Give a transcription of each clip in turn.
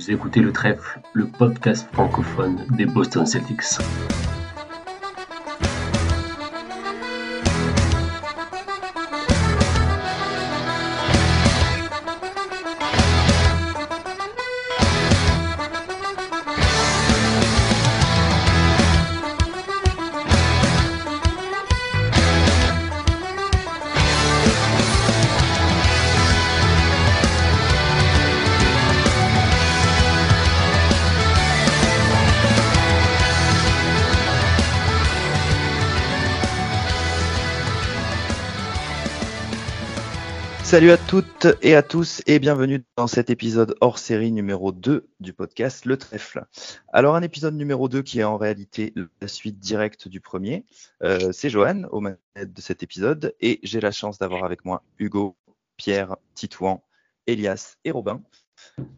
Vous écoutez le trèfle, le podcast francophone des Boston Celtics. Salut à toutes et à tous et bienvenue dans cet épisode hors série numéro 2 du podcast Le Trèfle. Alors un épisode numéro 2 qui est en réalité la suite directe du premier. Euh, c'est Johan au manettes de cet épisode et j'ai la chance d'avoir avec moi Hugo, Pierre, Titouan, Elias et Robin.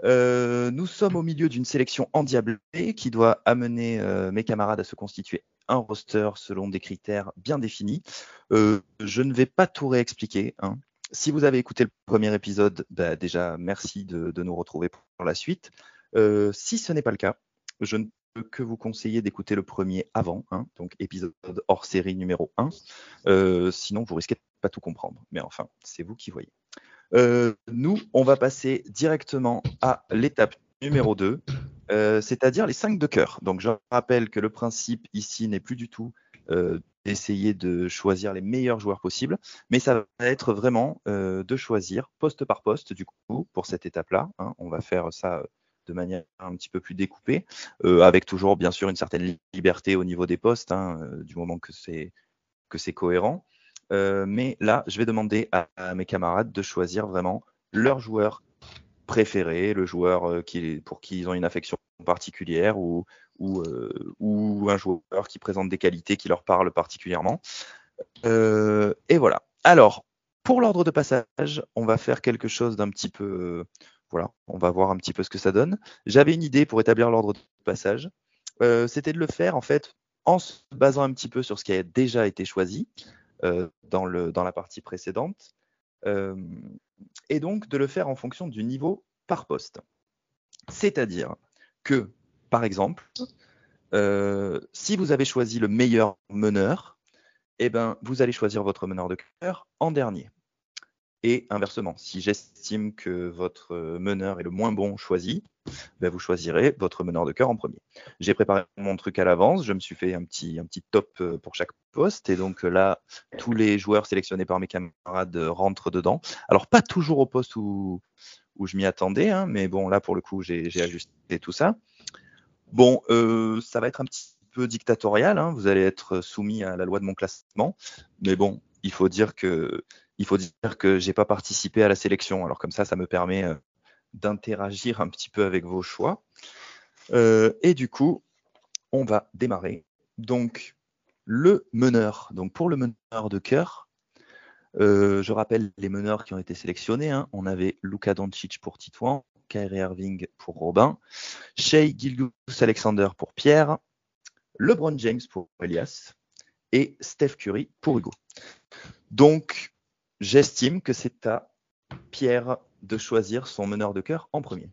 Euh, nous sommes au milieu d'une sélection endiablée qui doit amener euh, mes camarades à se constituer un roster selon des critères bien définis. je ne vais pas tout réexpliquer. Hein. Si vous avez écouté le premier épisode, bah, déjà merci de, nous retrouver pour la suite. Euh, si ce n'est pas le cas, je ne peux que vous conseiller d'écouter le premier avant, hein, donc épisode hors série numéro 1. Euh, sinon, vous risquez de pas tout comprendre. Mais enfin, c'est vous qui voyez. Euh, nous, on va passer directement à l'étape numéro 2, c'est-à-dire les 5 de cœur. Donc, je rappelle que le principe ici n'est plus du tout d'essayer de choisir les meilleurs joueurs possibles, mais ça va être vraiment euh, de choisir poste par poste du coup pour cette étape-là. Hein. On va faire ça euh, de manière un petit peu plus découpée, euh, avec toujours bien sûr une certaine liberté au niveau des postes, hein, du moment que c'est cohérent. mais là, je vais demander à, mes camarades de choisir vraiment leur joueur préféré, le joueur pour qui ils ont une affection particulière ou, euh, ou, un joueur qui présente des qualités qui leur parlent particulièrement. Euh, et voilà. Alors, pour l'ordre de passage, on va faire quelque chose d'un petit peu. Euh, voilà, on va voir un petit peu ce que ça donne. J'avais une idée pour établir l'ordre de passage. C'était de le faire en fait en se basant un petit peu sur ce qui a déjà été choisi dans, le, dans la partie précédente. et donc de le faire en fonction du niveau par poste. C'est-à-dire que par exemple, euh, si vous avez choisi le meilleur meneur, eh ben, vous allez choisir votre meneur de cœur en dernier. Et inversement, si j'estime que votre meneur est le moins bon choisi, ben vous choisirez votre meneur de cœur en premier. J'ai préparé mon truc à l'avance, je me suis fait un petit, un petit top euh, pour chaque poste, et donc là, tous les joueurs sélectionnés par mes camarades rentrent dedans. Alors, pas toujours au poste où, où je m'y attendais, hein, mais bon, là, pour le coup, j'ai ajusté tout ça. Bon, euh, ça va être un petit peu dictatorial. Hein. Vous allez être soumis à la loi de mon classement. Mais bon, il faut dire que il faut dire que j'ai pas participé à la sélection. Alors comme ça, ça me permet euh, d'interagir un petit peu avec vos choix. Euh, et du coup, on va démarrer. Donc le meneur. Donc pour le meneur de cœur, je rappelle les meneurs qui ont été sélectionnés. Hein. On avait Luka Doncic pour Titouan, Kyrie Irving pour Robin, Shea Gilgus Alexander pour Pierre, LeBron James pour Elias et Steph Curry pour Hugo. Donc, j'estime que c'est à Pierre de choisir son meneur de cœur en premier.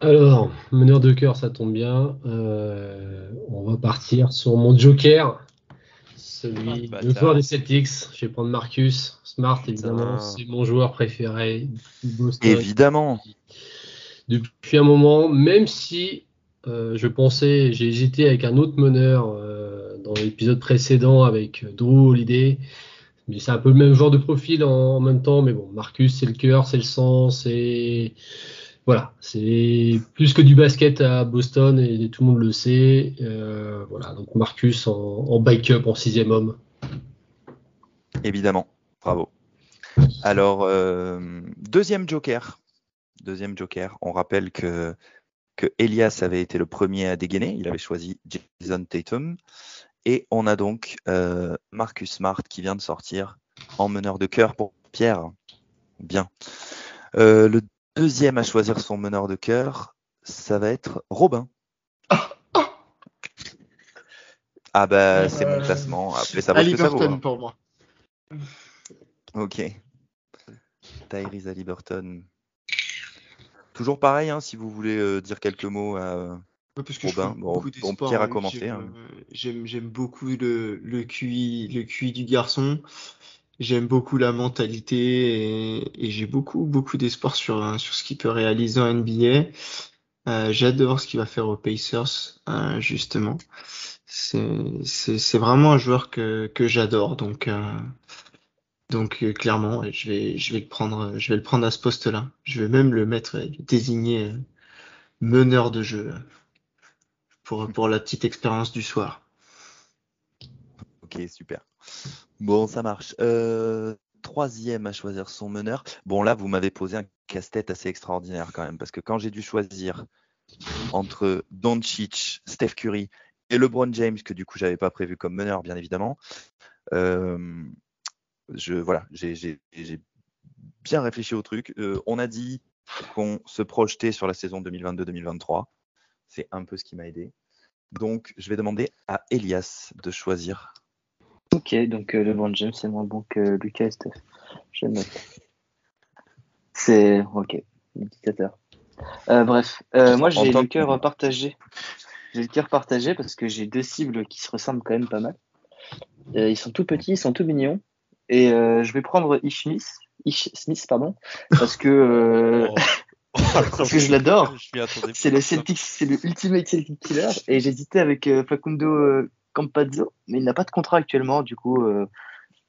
Alors, meneur de cœur, ça tombe bien. Euh, on va partir sur mon joker, celui ah, le joueur des Celtics. Je vais prendre Marcus Smart, évidemment. C'est mon joueur préféré Évidemment. Depuis un moment, même si euh, je pensais, j'ai hésité avec un autre meneur euh, dans l'épisode précédent avec Drew Holiday. Mais c'est un peu le même genre de profil en, même temps. Mais bon, Marcus, c'est le cœur, c'est le sang, c'est voilà, c'est plus que du basket à Boston et tout le monde le sait. Euh, voilà, donc Marcus en, backup, en sixième homme. Évidemment, bravo. Alors, euh, deuxième joker. Deuxième joker. On rappelle que, que Elias avait été le premier à dégainer. Il avait choisi Jason Tatum. Et on a donc euh, Marcus Smart qui vient de sortir en meneur de cœur pour Pierre. Bien. le deuxième à choisir son meneur de cœur, ça va être Robin. Ah bah c'est mon classement. Appelez ça hein. pour moi. Ok. Tyrese Liberton. Toujours pareil, hein, si vous voulez euh, dire quelques mots à parce que Robin. Bon, bon, Pierre a lui, commencé, j'aime, hein. euh, J'aime, beaucoup le, le QI, le QI du garçon. J'aime beaucoup la mentalité et, j'ai beaucoup, beaucoup d'espoir sur, sur ce qu'il peut réaliser en NBA. Euh, j'adore ce qu'il va faire aux Pacers, euh, justement. C'est, vraiment un joueur que, que j'adore. Donc, euh, donc clairement, je vais, je vais le prendre, je vais le prendre à ce poste-là. Je vais même le mettre, désigner meneur de jeu pour, pour la petite expérience du soir. Ok, super. Bon, ça marche. Euh, troisième à choisir son meneur. Bon, là, vous m'avez posé un casse-tête assez extraordinaire quand même, parce que quand j'ai dû choisir entre Doncic, Steph Curry et LeBron James, que du coup, j'avais pas prévu comme meneur, bien évidemment, euh, je, voilà, j'ai bien réfléchi au truc. Euh, on a dit qu'on se projetait sur la saison 2022-2023. C'est un peu ce qui m'a aidé. Donc, je vais demander à Elias de choisir Ok, donc euh, LeBron James c'est moins bon que Lucas et Steph. Je note. C'est ok, le dictateur. Euh, bref, euh, moi j'ai le cœur partagé. J'ai le cœur partagé parce que j'ai deux cibles qui se ressemblent quand même pas mal. Euh, ils sont tout petits, ils sont tout mignons. Et euh, je vais prendre Ish Smith, Ish Smith pardon, parce que euh, parce que je l'adore. C'est le Celtic, c'est le ultimate Celtic killer. Et j'hésitais avec Facundo Campazzo, mais il n'a pas de contrat actuellement. Du coup, euh,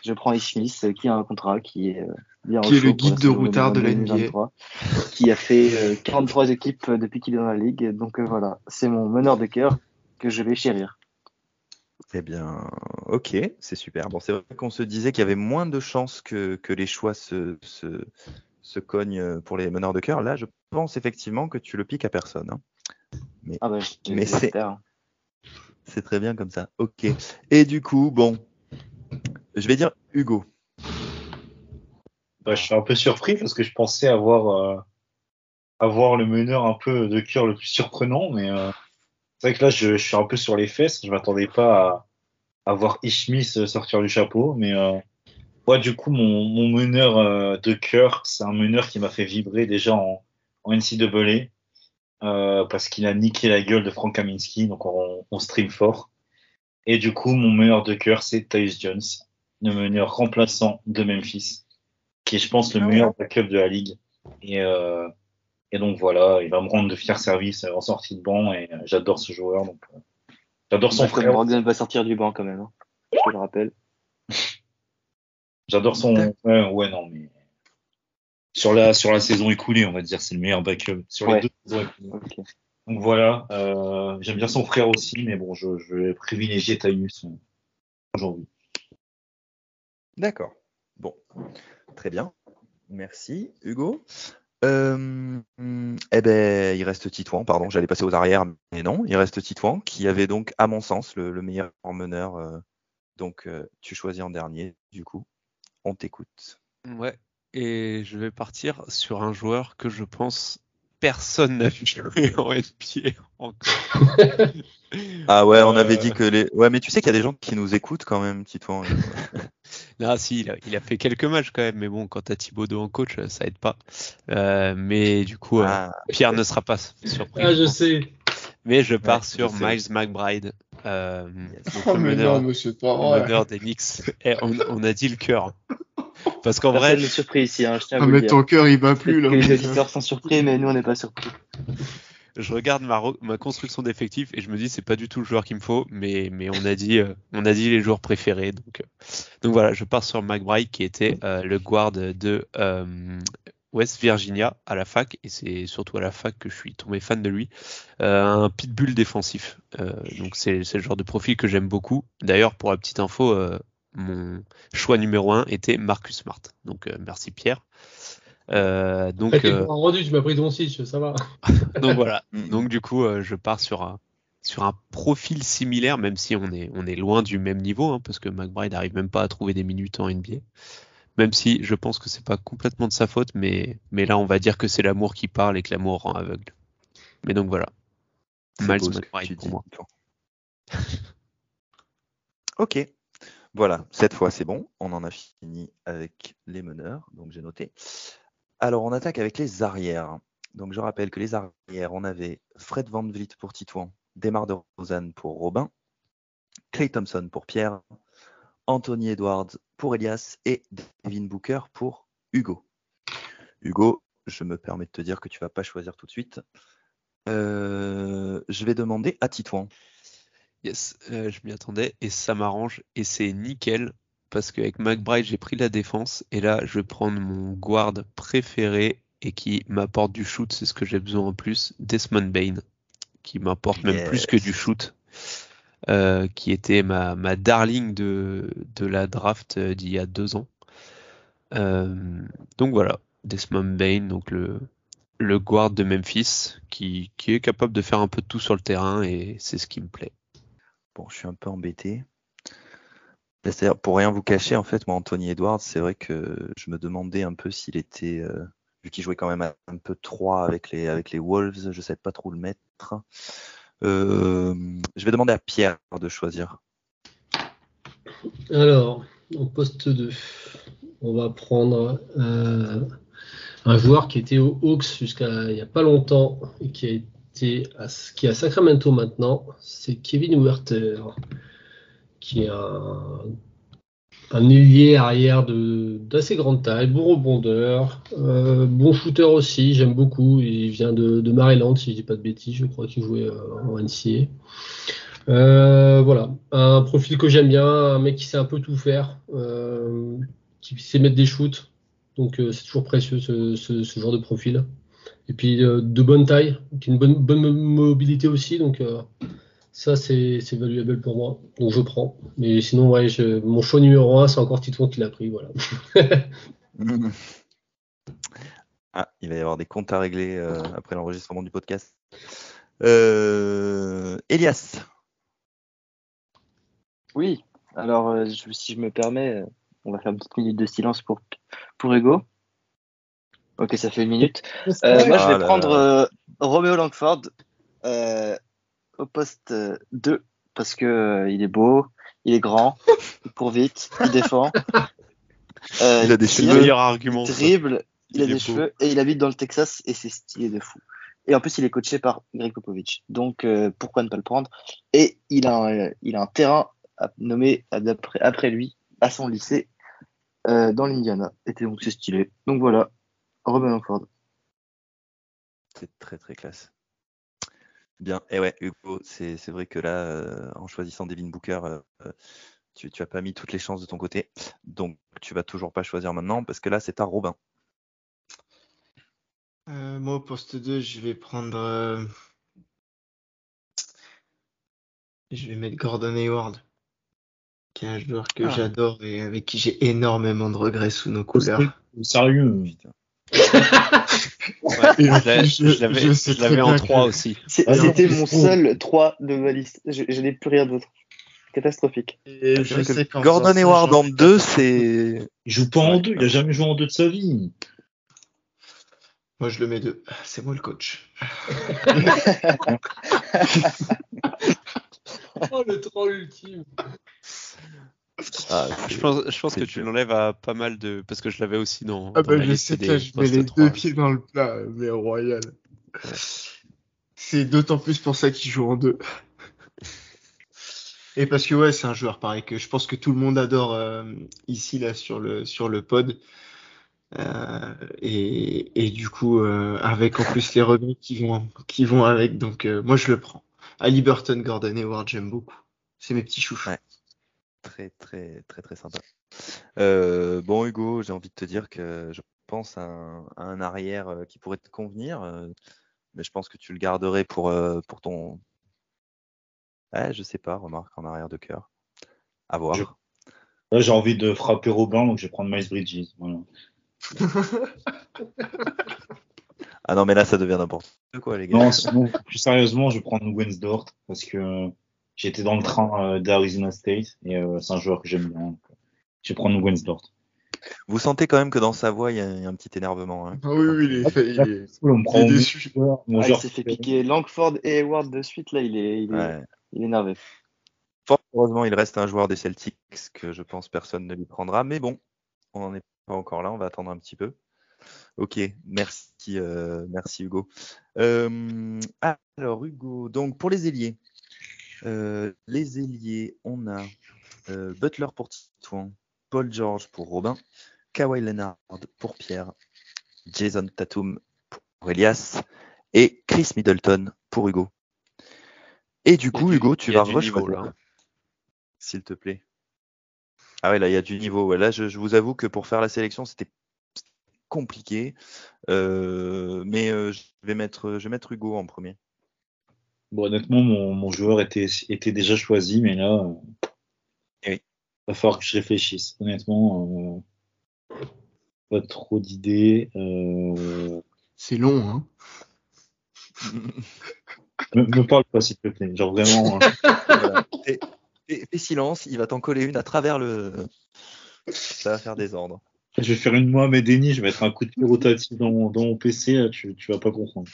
je prends Smith, euh, qui a un contrat, qui est euh, bien Qui est le guide de routard de la 2022-2023, qui a fait euh, 43 équipes depuis qu'il est dans la ligue. Donc euh, voilà, c'est mon meneur de cœur que je vais chérir. Eh bien, ok, c'est super. Bon, c'est vrai qu'on se disait qu'il y avait moins de chances que, que les choix se, se, se cognent pour les meneurs de cœur. Là, je pense effectivement que tu le piques à personne. hein. Ah bah, je- Mais c'est-. C'est très bien comme ça. Ok. Et du coup, bon, je vais dire Hugo. Bah, je suis un peu surpris parce que je pensais avoir, euh, avoir le meneur un peu de cœur le plus surprenant, mais euh, c'est vrai que là, je, suis un peu sur les fesses. Je m'attendais pas à, à voir Ishmis sortir du chapeau, mais euh, moi, du coup, mon, mon meneur euh, de cœur, c'est un meneur qui m'a fait vibrer déjà en, en NCAA euh, parce qu'il a niqué la gueule de Frank Kaminsky, donc on, on stream fort. Et du coup, mon meneur de cœur, c'est Tyus Jones, le meneur remplaçant de Memphis qui est, je pense, le meilleur backup de la ligue. Et, euh, et donc voilà, il va me rendre de fiers services en sortie de banc et euh, j'adore ce joueur. Donc, euh, j'adore son Malcolm frère. Brogdon va sortir du banc quand même. hein. Je te le rappelle. J'adore son. Ouais, ouais, non, mais sur la sur la saison écoulée, on va dire, c'est le meilleur backup sur les Ouais. deux saisons écoulées. Donc voilà, euh, j'aime bien son frère aussi, mais bon, je, je vais privilégier Taïus euh, aujourd'hui. D'accord. Bon, très bien. Merci, Hugo. Euh, eh ben, il reste Titouan, pardon, j'allais passer aux arrières, mais non, il reste Titouan, qui avait donc, à mon sens, le, le meilleur meneur. euh, donc, euh, tu choisis en dernier, du coup. On t'écoute. Ouais. Et je vais partir sur un joueur que je pense personne n'a vu jouer en NBA encore. Ah ouais, on avait Euh. dit que les. Ouais, mais tu sais qu'il y a des gens qui nous écoutent quand même, Titouan. Ah si, il a, il a fait quelques matchs quand même, mais bon, quand t'as Thibaudot en coach, ça aide pas. Euh, mais du coup, euh, Ah, Pierre ne sera pas surpris. Ah, je sais. Mais je pars Ouais, sur je. Miles McBride, euh, Yes. donc Oh, le mais meneur, non, c'est pas le meneur des Knicks. Et on, on a dit le cœur. Parce qu'en vrai, n'est surpris ici, hein, je tiens à Ah, vous le mais dire. ton cœur, il bat plus, là. les auditeurs sont surpris, mais nous on n'est pas surpris. je regarde ma, re- ma construction d'effectifs et je me dis c'est pas du tout le joueur qu'il me faut, mais, mais on a dit euh, on a dit les joueurs préférés. Donc, euh, donc voilà, je pars sur McBride qui était euh, le guard de euh, West Virginia à la fac et c'est surtout à la fac que je suis tombé fan de lui. Euh, un pitbull défensif. Euh, donc c'est c'est le genre de profil que j'aime beaucoup. D'ailleurs pour la petite info, euh, mon choix numéro un était Marcus Smart. Donc euh, merci Pierre. Euh, donc, euh, rendu, tu m'as pris ton site, ça va. donc voilà. Mm. Donc du coup, euh, je pars sur un sur un profil similaire, même si on est on est loin du même niveau, hein, parce que McBride n'arrive même pas à trouver des minutes en NBA. Même si je pense que c'est pas complètement de sa faute, mais mais là on va dire que c'est l'amour qui parle et que l'amour rend aveugle. Mais donc voilà, Miles McBride pour dis, moi. Ok. Voilà, cette fois c'est bon. On en a fini avec les meneurs, donc j'ai noté. Alors on attaque avec les arrières. Donc je rappelle que les arrières, on avait Fred Van Vliet pour Titouan, Demar de Rosanne pour Robin, Clay Thompson pour Pierre, Anthony Edwards pour Elias et Devin Booker pour Hugo. Hugo, je me permets de te dire que tu vas pas choisir tout de suite. Euh, je vais demander à Titouan. Yes, euh, je m'y attendais et ça m'arrange et c'est nickel parce qu'avec McBride j'ai pris la défense et là je vais prendre mon guard préféré et qui m'apporte du shoot, c'est ce que j'ai besoin en plus, Desmond Bain, qui m'apporte même plus que du shoot, euh, qui était ma, ma darling de, de la draft euh, d'il y a deux ans. Euh, donc voilà, Desmond Bain, donc le, le guard de Memphis, qui, qui est capable de faire un peu de tout sur le terrain et c'est ce qui me plaît. Bon, je suis un peu embêté. C'est-à-dire, pour rien vous cacher, en fait, moi, Anthony Edwards, c'est vrai que je me demandais un peu s'il était, euh, vu qu'il jouait quand même un peu 3 avec les, Wolves, je ne sais pas trop le mettre. Euh, je vais demander à Pierre de choisir. Alors, en poste 2, on va prendre euh, un joueur qui était au Hawks jusqu'à il n'y a pas longtemps et qui a été qui est à Sacramento maintenant, c'est Kevin Werther, qui est un, un ailier arrière d'assez grande taille, bon rebondeur, euh, bon shooter aussi, j'aime beaucoup. Il vient de, Maryland, si je dis pas de bêtises, je crois qu'il jouait euh, en NCA. Euh, voilà, un profil que j'aime bien, un mec qui sait un peu tout faire, qui sait mettre des shoots, donc c'est toujours précieux ce, genre de profil. Et puis euh, de bonne taille, qui a une bonne, bonne mobilité aussi, donc ça c'est valuable pour moi, donc je prends. Mais sinon, ouais, je, mon choix numéro 1, c'est encore Titouan qui l'a pris, voilà. ah, il va y avoir des comptes à régler euh, après l'enregistrement du podcast. Euh, Elias. Oui, alors euh, je, si je me permets, on va faire une petite minute de silence pour, pour Hugo. Ok, ça fait une minute. Euh, moi, je vais ah prendre euh, Romeo Langford euh, au poste 2 parce que il est beau, il est grand, il court vite, il défend. il a des cheveux. meilleur argument. Dribble, il, il a des beau. cheveux et il habite dans le Texas et c'est stylé de fou. Et en plus, il est coaché par Greg Popovich. Donc, pourquoi ne pas le prendre? Et il a un, il a un terrain nommé après, après lui à son lycée euh, dans l'Indiana. Et donc c'est stylé. Donc voilà, Robin Langford. C'est très très classe. Bien, et ouais, Hugo, c'est vrai que là, euh, en choisissant Devin Booker, euh, tu, tu as pas mis toutes les chances de ton côté. Donc tu vas toujours pas choisir maintenant parce que là, c'est à Robin. Euh, moi, au poste 2, je vais prendre. Je vais mettre Gordon Hayward qui est un joueur que ah. j'adore et avec qui j'ai énormément de regrets sous nos couleurs. Sérieux? Ouais, Je l'avais en 3 que... aussi. C'était mon seul 3 de ma liste. Je, je n'ai plus rien d'autre. Catastrophique. Et je sais Gordon Hayward en 2, c'est. Il joue pas en 2, il a jamais joué en 2 de sa vie. Moi, je le mets 2. C'est moi le coach. oh, le troll ultime. Ah, je pense, je pense que tu l'enlèves à pas mal de. Parce que je l'avais aussi dans. Ah, bah, je sais que je mets les 3. deux pieds dans le plat, mais royal. Ouais. C'est d'autant plus pour ça qu'il joue en deux. Et parce que, ouais, c'est un joueur pareil que je pense que tout le monde adore euh, ici, là, sur le, sur le pod. Euh, et, et, du coup, euh, avec en plus les revenus qui vont, qui vont avec, donc moi je le prends. Ali Burton, Gordon Hayward, j'aime beaucoup. C'est mes petits chouchous. Ouais très très très très sympa. Euh, bon Hugo, j'ai envie de te dire que je pense à un, à un arrière qui pourrait te convenir, euh, mais je pense que tu le garderais pour euh, pour ton. Ouais, je sais pas, remarque en arrière de cœur. À voir. Je... J'ai envie de frapper Robin, donc je vais prendre Miles Bridges. Voilà. ah non, mais là, ça devient n'importe quoi, les gars. Non, sinon, plus sérieusement, je vais prendre Wensdort parce que J'étais dans le train euh, d'Arizona State et euh, c'est un joueur que j'aime bien. Donc, je vais prendre Wensdort. Vous sentez quand même que dans sa voix, il y, a, un petit énervement. Hein ah oui, oui, il est, il est, il déçu. Ah, il s'est fait piquer Langford et Hayward de suite, là, il est, il est, ouais. il est énervé. Fort heureusement, il reste un joueur des Celtics que je pense personne ne lui prendra, mais bon, on n'en est pas encore là, on va attendre un petit peu. Ok, merci, euh, merci Hugo. Euh, alors Hugo, donc pour les ailiers, les ailiers, on a euh, Butler pour Titouan, Paul George pour Robin, Kawhi Leonard pour Pierre, Jason Tatum pour Elias et Chris Middleton pour Hugo. Et du coup, du- Hugo, tu vas là. s'il te plaît. Ah ouais, là, il y a du niveau. Ouais, là, je, je vous avoue que pour faire la sélection, c'était compliqué. Euh, mais euh, je vais mettre, je vais mettre Hugo en premier. Bon, honnêtement, mon, mon joueur était, était déjà choisi, mais là, euh, Eh oui. va falloir que je réfléchisse. Honnêtement, euh, pas trop d'idées. Euh, C'est long, hein. me, me parle pas, s'il te plaît. Genre vraiment. hein. Fais, fais- fais silence, il va t'en coller une à travers le. Ça va faire des ordres. Je vais faire une Mohamed Eni, je vais mettre un coup de pied rotatif dans, mon- dans mon PC, là, tu, tu vas pas comprendre.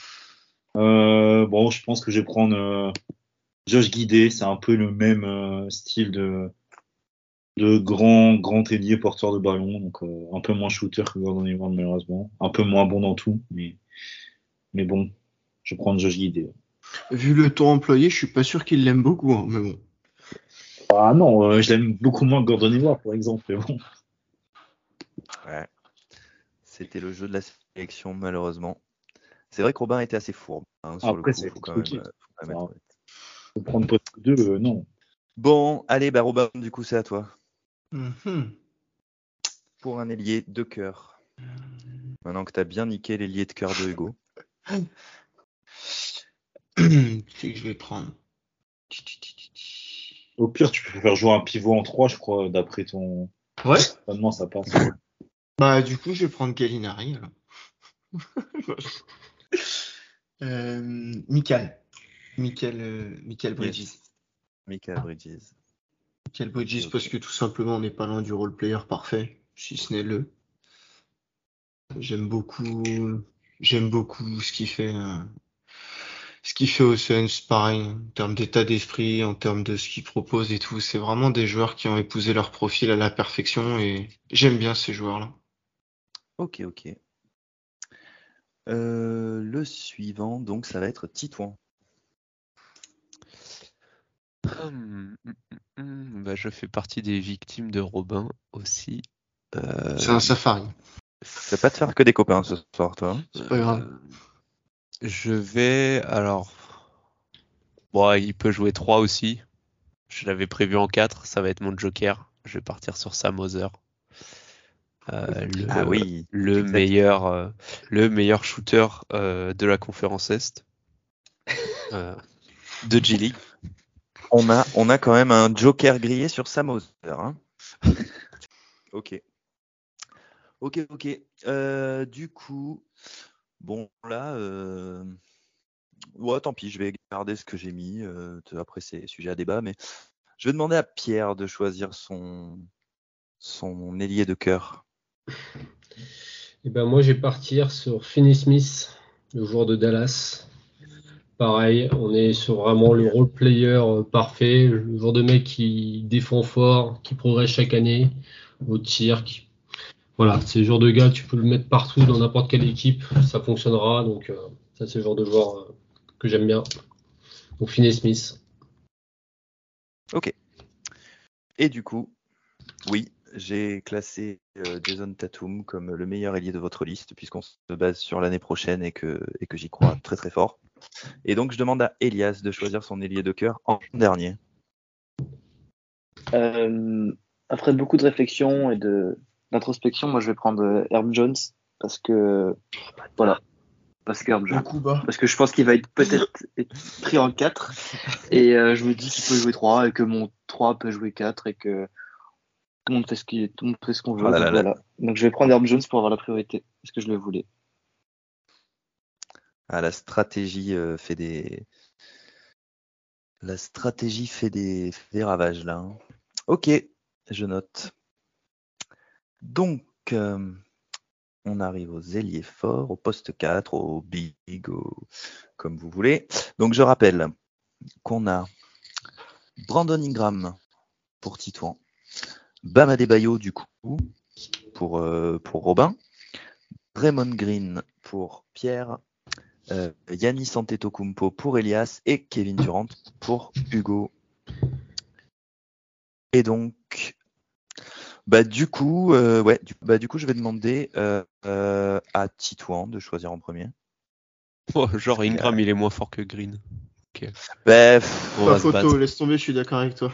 Euh, bon, je pense que je vais prendre euh, Josh Guidé, c'est un peu le même euh, style de, de grand, grand ailier porteur de ballon, donc euh, un peu moins shooter que Gordon Hayward malheureusement, un peu moins bon dans tout, mais, mais bon, je vais prendre Josh Guidé. Vu le ton employé, je suis pas sûr qu'il l'aime beaucoup, hein, mais bon. Ah non, euh, je l'aime beaucoup moins que Gordon Hayward, par exemple, mais bon. Ouais. C'était le jeu de la sélection, malheureusement. C'est vrai que Robin était assez fourbe. hein, sur Après, le coup, c'est faut quand même, euh, faut quand même être vais prendre pas deux, euh, non. Bon, allez, bah Robin, du coup, c'est à toi. Mhm. Pour un ailier de cœur. Maintenant que tu as bien niqué l'ailier de cœur de Hugo. Qui c'est que je vais prendre Au pire, tu peux faire jouer un pivot en 3, je crois, d'après ton. Ouais. Maintenant, ça passe. Bah, du coup, je vais prendre Gallinari, alors. euh, Michael. Michael, euh, Michael Bridges. Michael Bridges. Michael Bridges, parce que tout simplement, on n'est pas loin du role player parfait, si ce n'est le. J'aime beaucoup, j'aime beaucoup ce qu'il fait, euh, ce qu'il fait au Suns, pareil, en termes d'état d'esprit, en termes de ce qu'il propose et tout. C'est vraiment des joueurs qui ont épousé leur profil à la perfection et j'aime bien ces joueurs-là. Ok, ok. Euh, le suivant, donc, ça va être Titouan. Hum, hum, hum. Bah, je fais partie des victimes de Robin aussi. Euh, C'est un safari. Tu vas pas te faire que des copains ce soir, toi. hein? C'est pas grave. euh, je vais alors. Bon, il peut jouer 3 aussi. Je l'avais prévu en 4, ça va être mon joker. Je vais partir sur Sam. Euh, le, Ah oui, le exact. meilleur, euh, le meilleur shooter euh, de la conférence Est de G League. On a, on a quand même un joker grillé sur Sam Hauser, hein. ok. Ok, ok. Du coup, bon, là, ouais, tant pis, je vais garder ce que j'ai mis. après, c'est sujet à débat, mais je vais demander à Pierre de choisir son, son ailier de cœur. Et ben moi, je vais partir sur Finney Smith, le joueur de Dallas. Pareil, on est sur vraiment le role player euh, parfait, le genre de mec qui défend fort, qui progresse chaque année au tir. Voilà, c'est le genre de gars, tu peux le mettre partout dans n'importe quelle équipe, ça fonctionnera. Donc, euh, ça, c'est le genre de joueur euh, que j'aime bien. Donc, Finney Smith. Ok. Et du coup, oui, j'ai classé euh, Jason Tatum comme le meilleur ailier de votre liste, puisqu'on se base sur l'année prochaine et que, et que j'y crois très très fort. Et donc, je demande à Elias de choisir son ailier de cœur en dernier. Euh, après beaucoup de réflexion et de d'introspection, moi je vais prendre euh, Herb Jones parce que voilà, parce que Herb Jones. Bas. Parce que je pense qu'il va être peut-être être pris en 4 et euh, je me dis qu'il peut jouer 3 et que mon 3 peut jouer 4 et que tout le monde fait ce qu'il tout le monde fait ce qu'on veut. Là donc, là là. voilà. donc je vais prendre Herb Jones pour avoir la priorité parce que je le voulais. Ah, la stratégie euh, fait des. La stratégie fait des, fait des ravages là. hein. Ok, je note. Donc, euh, on arrive aux ailiers forts, au poste 4, au big, au- comme vous voulez. Donc, je rappelle qu'on a Brandon Ingram pour Titouan, Bam Adebayo du coup pour, euh, pour Robin, Raymond Green pour Pierre, euh, Yannis Antetokounmpo pour Elias et Kevin Durant pour Hugo. Et donc, bah du coup, euh, ouais, du, bah du coup, je vais demander euh, euh, à Titouan de choisir en premier. Oh, genre Ingram, il est moins fort que Green. Bah, pff, On Pas photo, laisse tomber, je suis d'accord avec toi.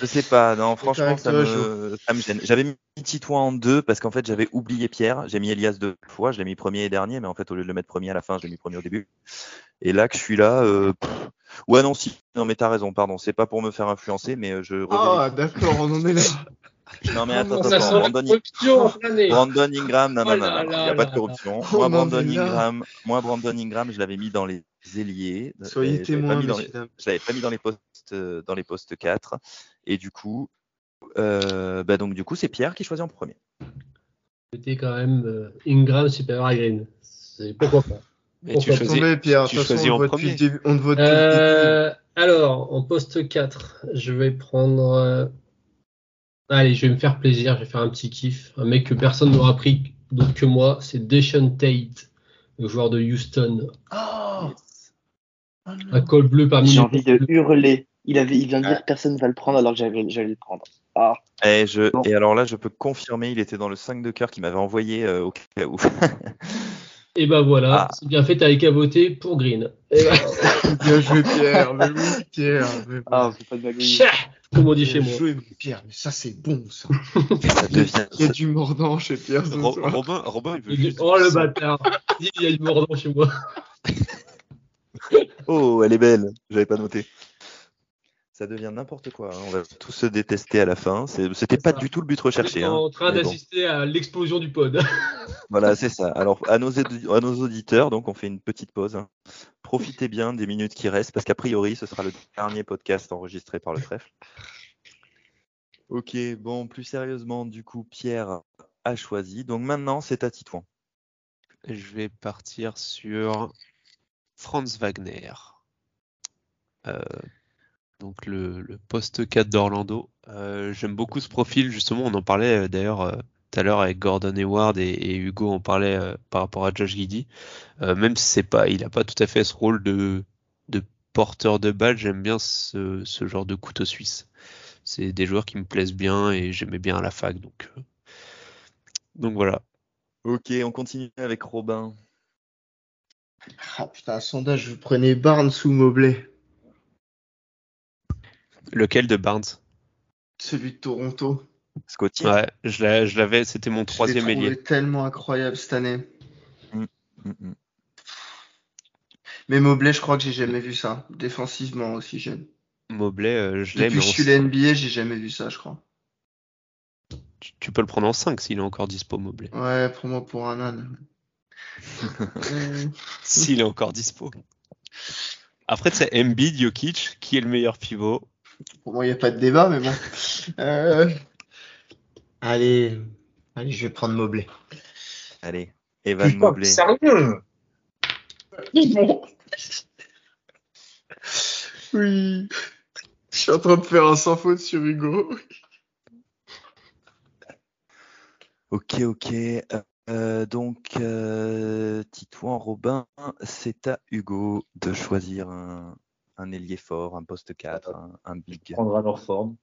Je sais pas, non, franchement, ça toi, me, ça me gêne. J'avais mis Titouan en deux parce qu'en fait, j'avais oublié Pierre. J'ai mis Elias deux fois, je l'ai mis premier et dernier, mais en fait, au lieu de le mettre premier à la fin, je l'ai mis premier au début. Et là que je suis là, euh, ouais, non, si, non, mais t'as raison, pardon, c'est pas pour me faire influencer, mais euh, je. Ah, d'accord, on en est là. Non, mais attends, attends, la Brandon. Brandon Ingram, non, non, Oh non, il n'y a pas de corruption. Oh Moi, Brandon Ingram, moi, Brandon Ingram, je l'avais mis dans les ailiers. Soyez Et je l'avais pas témoins, mis dans les- messieurs, dames. je l'avais pas mis dans les postes, euh, dans les postes 4. Et du coup, euh, bah donc du coup, c'est Pierre qui choisit en premier. C'était quand même euh, Ingram supérieur à Green. C'est pourquoi pas. Mais tu Pourquoi choisis. Attendez, Pierre, tu façon, choisis on en premier. début. On vote Euh, alors, en poste 4, je vais prendre. euh, Allez, je vais me faire plaisir, je vais faire un petit kiff. Un mec que personne n'aura pris d'autre que moi, c'est Deshaun Tate, le joueur de Houston. Oh Un col bleu parmi J'ai envie de bleus. hurler. Il, avait, il vient de dire personne va le prendre alors que j'allais le prendre. Ah, Et, je, Non. et alors là, je peux confirmer, il était dans le 5 de cœur qu'il m'avait envoyé euh, au cas où. Et ben voilà, Ah. c'est bien fait, t'avais qu'à voter pour Green. Et ben, Bien joué, Pierre. Mais oui, Pierre. Mais bon. ah, c'est pas de tchah, comme on dit chez Bien moi. joué, mais Pierre, mais ça, c'est bon, ça. ça devient, Il y a du mordant chez Pierre ce Ro- soir. Robin, Robin, il veut Il dit, juste. Oh le bâtard, il y a du mordant chez moi. Oh, elle est belle. J'avais pas noté. Ça devient n'importe quoi. hein. On va tous se détester à la fin. C'était pas ça. du tout le but recherché. On est hein. en train Mais bon. d'assister à l'explosion du pod. Voilà, c'est ça. Alors, à nos, à nos auditeurs, donc on fait une petite pause. hein. Profitez bien des minutes qui restent, parce qu'a priori, ce sera le dernier podcast enregistré par le trèfle. Ok, bon, plus sérieusement, du coup, Pierre a choisi. Donc maintenant, c'est à Titouan. Je vais partir sur Franz Wagner. Euh, donc le, le poste 4 d'Orlando. Euh, J'aime beaucoup ce profil, justement, on en parlait euh, d'ailleurs euh, tout à l'heure avec Gordon Hayward et, et Hugo en parlait euh, par rapport à Josh Giddy. Euh, même si c'est pas, il n'a pas tout à fait ce rôle de, de porteur de balle, j'aime bien ce, ce genre de couteau suisse. C'est des joueurs qui me plaisent bien et j'aimais bien à la fac, donc, euh, donc voilà. Ok, on continue avec Robin. Ah putain, un sondage, vous prenez Barnes ou Mobley? Lequel de Barnes? Celui de Toronto. Scotty. Ouais, je l'a- je l'avais, c'était mon troisième trouvé ailier. tellement incroyable cette année. Mm, mm. Mais Mobley, je crois que j'ai jamais vu ça. Défensivement aussi, j'aime. Mobley, euh, je l'ai, Depuis mais que je suis la NBA, j'ai jamais vu ça, je crois. tu, tu peux le prendre en 5 s'il est encore dispo, Mobley. Ouais, pour moi, pour un âne. S'il est encore dispo. Après, c'est Embiid, Jokic, qui est le meilleur pivot? Pour moi, il n'y a pas de débat, mais bon. Euh, Allez, allez, je vais prendre Mobley. Allez, Evan Mobley. sérieux Oui. Je suis en train de faire un sans faute sur Hugo. Ok, ok. Euh, donc, euh, Titouan, Robin, c'est à Hugo de choisir un, un ailier fort, un poste 4, un, un big. Prendra leur forme.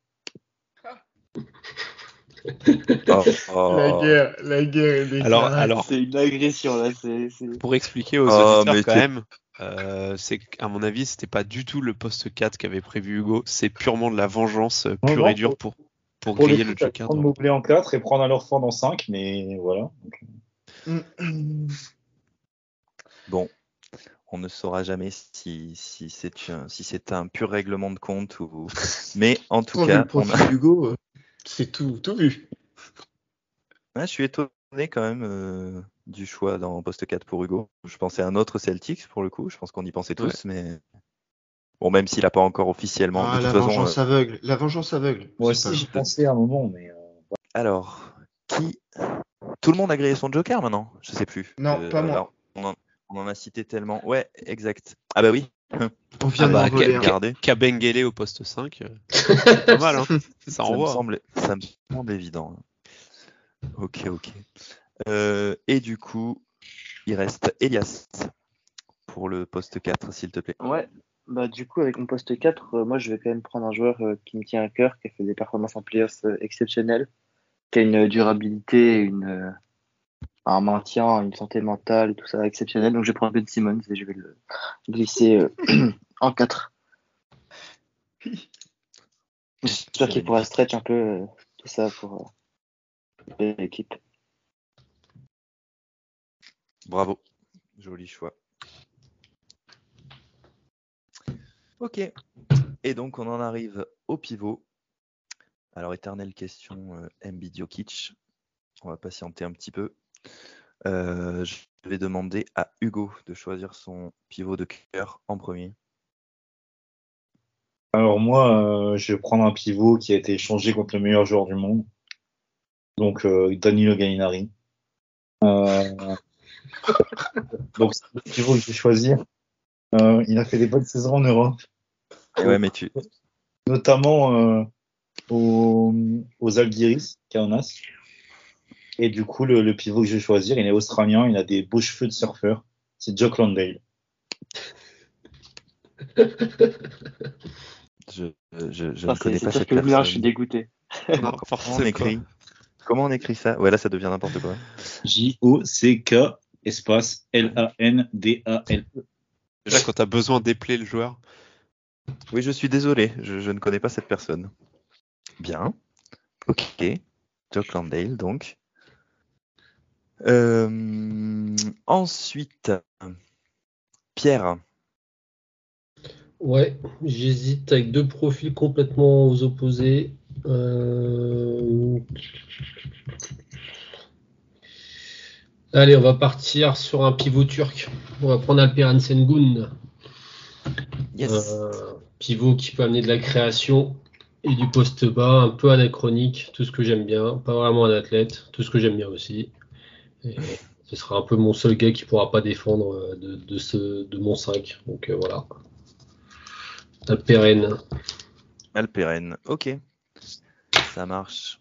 Oh, oh. La guerre, la guerre est déclarée. Alors, alors C'est une agression là. C'est, c'est... pour expliquer aux Oh, auditeurs quand même, euh, c'est qu'à mon avis, c'était pas du tout le poste 4 qu'avait prévu Hugo. C'est purement de la vengeance euh, Non, pure non, et dure pour- pour, pour, griller le Joker. prendre donc. Mobley en 4 et prendre un leur forme en 5, mais voilà. Donc, Bon, on ne saura jamais si, si c'est un, si c'est un pur règlement de compte ou. Mais en tout cas, on a- Hugo, euh, c'est tout, tout vu. Ouais, je suis étonné quand même euh, du choix dans poste 4 pour Hugo. Je pensais à un autre Celtics pour le coup. Je pense qu'on y pensait tous, mais bon, même s'il n'a pas encore officiellement. Ah, de la toute façon, vengeance euh, aveugle. La vengeance aveugle. moi aussi, j'y pensais à un moment, mais. euh, Alors, qui Tout le monde a grillé son Joker maintenant? Je sais plus. Euh, Non, pas moi. alors, on, en, on en a cité tellement. Ouais, exact. Ah bah oui. On vient Ah de bah. Kabengele au poste 5, euh, pas mal, hein. ça Ça me, semble, ça me semble évident. Ok, ok. Euh, et du coup, il reste Elias pour le poste 4, s'il te plaît. Ouais, bah du coup, avec mon poste 4, euh, moi je vais quand même prendre un joueur euh, qui me tient à cœur, qui a fait des performances en playoffs euh, exceptionnelles, qui a une durabilité, une, euh, un maintien, une santé mentale, tout ça exceptionnel. Donc je vais prendre Ben Simmons et je vais le glisser euh, en 4. J'espère qu'il pourra stretch un peu euh, tout ça pour euh, l'équipe. Bravo. Joli choix. Ok. Et donc, on en arrive au pivot. Alors, éternelle question, Embiid Jokic. On va patienter un petit peu. Euh, je vais demander à Hugo de choisir son pivot de cœur en premier. Alors moi, euh, je vais prendre un pivot qui a été échangé contre le meilleur joueur du monde. Donc euh, Danilo Gallinari. Donc c'est le pivot que je vais choisir. Il a fait des bonnes saisons en Europe, Ouais, mais tu. notamment aux, aux Algiris, Kaunas. Et du coup, le, le pivot que je vais choisir, il est australien, il a des beaux cheveux de surfeur. C'est Jock Landale. Je, je, je Ah, ne connais pas cette que le mien, je suis personne. dégoûté. Comment on écrit Comment on écrit ça? Ouais, là, ça devient n'importe quoi. J-O-C-K espace L-A-N-D-A-L-E. Déjà, quand tu as besoin d'épeler le joueur, Oui, je suis désolé, je, je ne connais pas cette personne. Bien. Ok. Jock Landale, donc. Euh, ensuite, Pierre. Ouais, j'hésite avec deux profils complètement aux opposés. Euh, Allez, on va partir sur un pivot turc. On va prendre Alperen Sengun, Yes. Euh, pivot qui peut amener de la création et du poste bas, un peu anachronique, tout ce que j'aime bien. Pas vraiment un athlète, tout ce que j'aime bien aussi. Et ce sera un peu mon seul gars qui pourra pas défendre euh, de, de ce, de mon 5. Donc euh, voilà. Alperen. Alperen. Ok. Ça marche.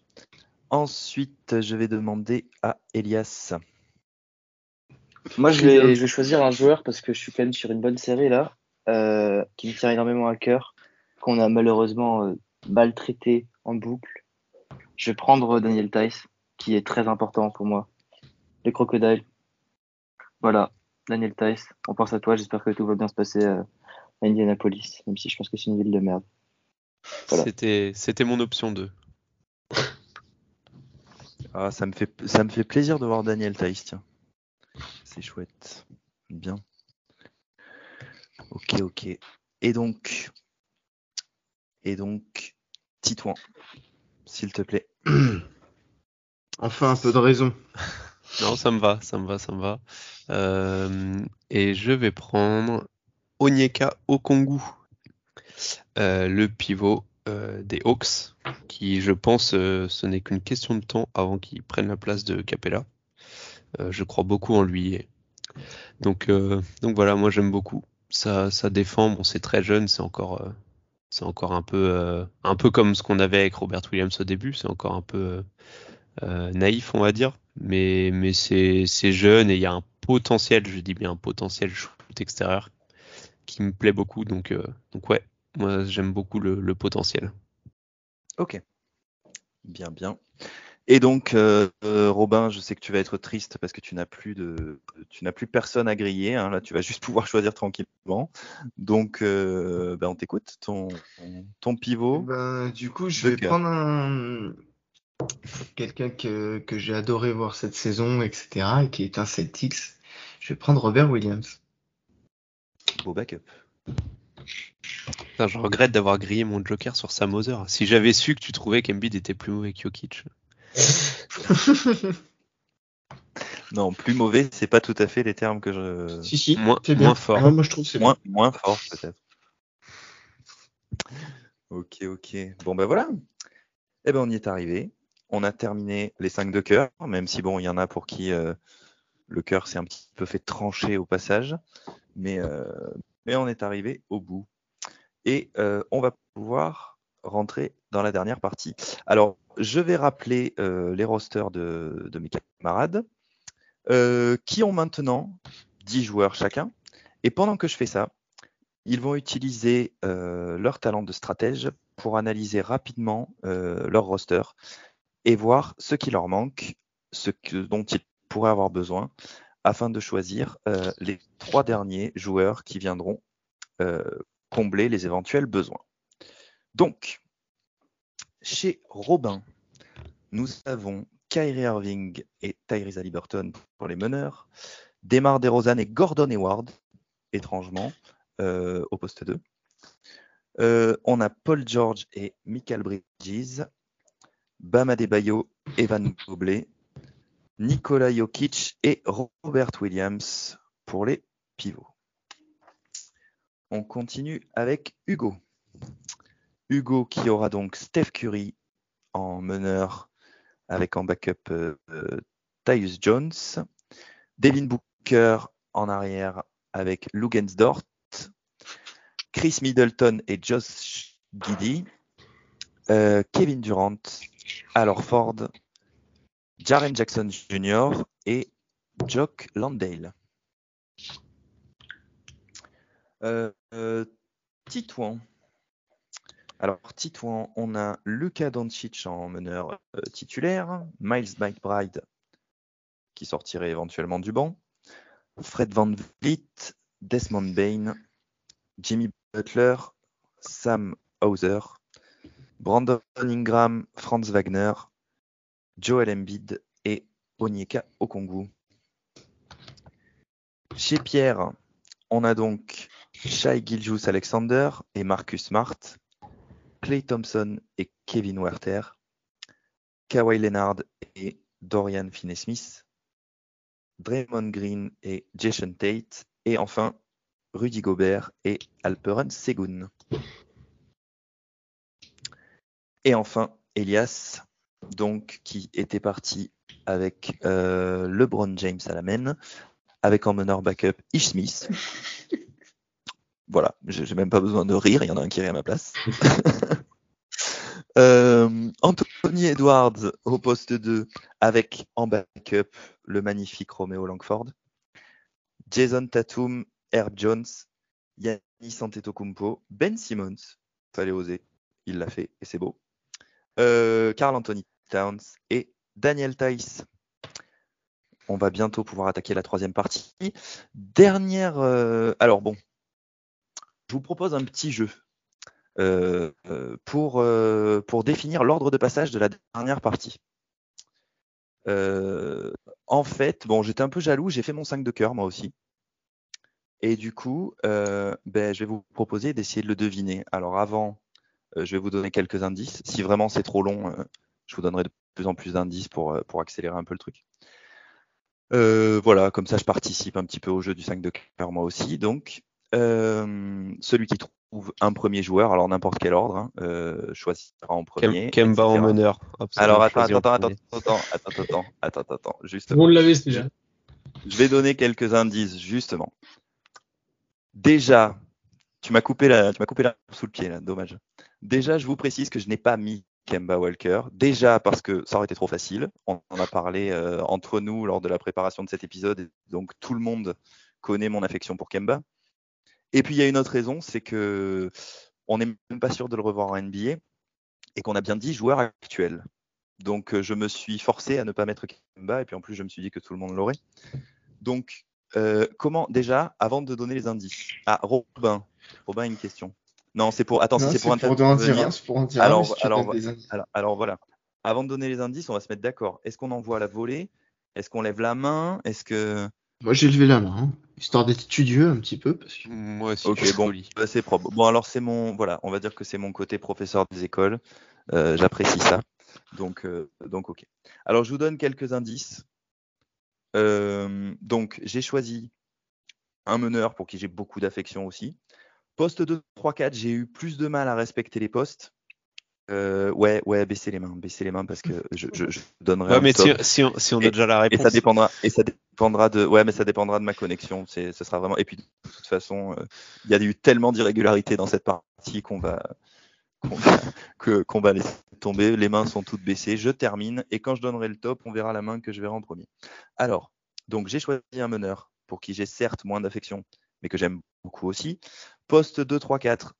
Ensuite, je vais demander à Elias. Moi, je vais, je vais choisir un joueur parce que je suis quand même sur une bonne série là, euh, qui me tient énormément à cœur, qu'on a malheureusement euh, maltraité en boucle. Je vais prendre Daniel Tice, qui est très important pour moi. Les crocodiles. Voilà, Daniel Tice, on pense à toi. J'espère que tout va bien se passer euh, à Indianapolis, même si je pense que c'est une ville de merde. Voilà. c'était c'était mon option 2. Ah, ça me fait, ça me fait plaisir de voir Daniel Tice, tiens. C'est chouette. Bien. Ok, ok. Et donc, et donc, Titouan, s'il te plaît. Enfin, un peu de raison. Non, ça me va, ça me va, ça me va. Euh, et je vais prendre Onyeka Okongu, euh, le pivot euh, des Hawks, qui, je pense, ce n'est qu'une question de temps avant qu'il prenne la place de Capella. Je crois beaucoup en lui. Donc, donc voilà, moi j'aime beaucoup. Ça, ça défend. Bon, c'est très jeune, c'est encore, c'est encore un peu, un peu comme ce qu'on avait avec Robert Williams au début. C'est encore un peu naïf, on va dire. Mais, mais c'est, c'est jeune et il y a un potentiel, je dis bien un potentiel shoot extérieur qui me plaît beaucoup. Donc, euh, donc ouais, moi j'aime beaucoup le, le potentiel. Ok. Bien, bien. Et donc, euh, euh, Robin, je sais que tu vas être triste parce que tu n'as plus de, tu n'as plus personne à griller. hein. Là, tu vas juste pouvoir choisir tranquillement. Donc, euh, ben, on t'écoute. Ton, ton pivot. Ben, du coup, je vais cœur. prendre un quelqu'un que, que j'ai adoré voir cette saison, etc., et qui est un Celtics. Je vais prendre Robert Williams. Beau backup. Putain, je regrette d'avoir grillé mon Joker sur Sam Hauser. Si j'avais su que tu trouvais qu'Embiid était plus mauvais que Jokic. Non, plus mauvais, c'est pas tout à fait les termes que je. si, si, Moins- c'est bien. moins fort. Ah, moi, je trouve que c'est Moins, moins fort, peut-être. Ok, ok. Bon, ben voilà. Eh ben, on y est arrivé. On a terminé les 5 de cœur, même si bon, il y en a pour qui euh, le cœur s'est un petit peu fait trancher au passage. Mais, euh, on est arrivé au bout. Et euh, on va pouvoir rentrer dans la dernière partie. Alors, je vais rappeler les rosters de, mes camarades. qui ont maintenant 10 joueurs chacun. Et pendant que je fais ça, ils vont utiliser leur talent de stratège pour analyser rapidement leur roster et voir ce qui leur manque, ce que, dont ils pourraient avoir besoin, afin de choisir euh, les trois derniers joueurs qui viendront euh, combler les éventuels besoins. Donc, chez Robin, nous avons Kyrie Irving et Tyrese Haliburton pour les meneurs, Demar DeRozan et Gordon Hayward, étrangement, euh, au poste 2. Euh, on a Paul George et Michael Bridges, Bam Adebayo, Evan Mobley, Nikola Jokic et Robert Williams pour les pivots. On continue avec Hugo. Hugo qui aura donc Steph Curry en meneur avec en backup euh, euh, Jones, Devin Booker en arrière avec Lugensdort, Chris Middleton et Josh Giddy, euh, Kevin Durant, Al Horford, Jaren Jackson Jr. et Jock Landale. Euh, euh, Titouan. Alors, Titouan, on a Luka Doncic en meneur euh, titulaire, Miles McBride qui sortirait éventuellement du banc, Fred Van Vliet, Desmond Bain, Jimmy Butler, Sam Hauser, Brandon Ingram, Franz Wagner, Joel Embiid et Onyeka Okongwu. Chez Pierre, on a donc Shai Giljus Alexander et Marcus Smart, Clay Thompson et Kevin Werther, Kawhi Leonard et Dorian Finney-Smith, Draymond Green et Jason Tate, et enfin Rudy Gobert et Alperen Segun. Et enfin Elias, donc qui était parti avec euh, LeBron James à la main, avec en meneur backup Ish Smith. voilà, j'ai même pas besoin de rire, il y en a un qui rit à ma place. Euh, Anthony Edwards au poste 2 avec en backup le magnifique Romeo Langford. Jason Tatum, Herb Jones, Yannis Antetokounmpo, Ben Simmons, fallait oser, il l'a fait et c'est beau. Euh, Carl Anthony Towns et Daniel Tice. On va bientôt pouvoir attaquer la troisième partie. Dernière. euh, alors bon, je vous propose un petit jeu euh, euh, pour, euh, définir l'ordre de passage de la dernière partie. Euh, en fait, bon, j'étais un peu jaloux, j'ai fait mon 5 de cœur moi aussi. Et du coup, euh, ben, je vais vous proposer d'essayer de le deviner. Alors avant, euh, je vais vous donner quelques indices. Si vraiment c'est trop long, euh, je vous donnerai de plus en plus d'indices pour, euh, pour accélérer un peu le truc. Euh, voilà, comme ça je participe un petit peu au jeu du 5 de cœur moi aussi. Donc, euh, celui qui trouve un premier joueur, alors n'importe quel ordre, hein, euh, choisira en premier. Kem- Kemba en meneur. Alors attends, attends, en attends, attends, attends, attends, attends, attends, attends, juste. On l'avait celui-là. Je vais donner quelques indices, justement. Déjà, tu m'as coupé la, tu m'as coupé la sous le pied, là, dommage. Déjà, je vous précise que je n'ai pas mis Kemba Walker. Déjà parce que ça aurait été trop facile. On en a parlé euh, entre nous lors de la préparation de cet épisode, donc tout le monde connaît mon affection pour Kemba. Et puis il y a une autre raison, c'est que on n'est même pas sûr de le revoir en NBA et qu'on a bien dit joueur actuel. Donc euh, je me suis forcé à ne pas mettre Kemba et puis en plus je me suis dit que tout le monde l'aurait. Donc euh, comment déjà avant de donner les indices Ah Robin, Robin a une question. Non c'est pour attends c'est pour intervenir. un, c'est pour un, Alors- si alors. Alors, alors voilà. Avant de donner les indices, on va se mettre d'accord. Est-ce qu'on envoie la volée? Est-ce qu'on lève la main? Est-ce que Moi, j'ai levé la main, hein, histoire d'être studieux un petit peu, parce que Moi aussi. Ok, bon, bah, c'est propre. Bon, alors c'est mon, voilà, on va dire que c'est mon côté professeur des écoles. Euh, J'apprécie ça. Donc, euh, donc, ok. Alors, je vous donne quelques indices. Euh, donc, j'ai choisi un meneur pour qui j'ai beaucoup d'affection aussi. Poste 2, 3, 4, j'ai eu plus de mal à respecter les postes. Euh, ouais, ouais, baissez les mains, baissez les mains parce que je, je, je donnerai Ouais, un mais si, on, si on a Et- déjà la Et réponse. ça dépendra, et ça dépendra de, ouais, mais ça dépendra de ma connexion. C'est, ce sera vraiment. Et puis de toute façon, euh, il y a eu tellement d'irrégularités dans cette partie qu'on va, qu'on va, laisser tomber. Les mains sont toutes baissées. Je termine et quand je donnerai le top, on verra la main que je verrai en premier. Alors, Donc j'ai choisi un meneur pour qui j'ai certes moins d'affection, mais que j'aime beaucoup aussi. Poste 2, 3, 4.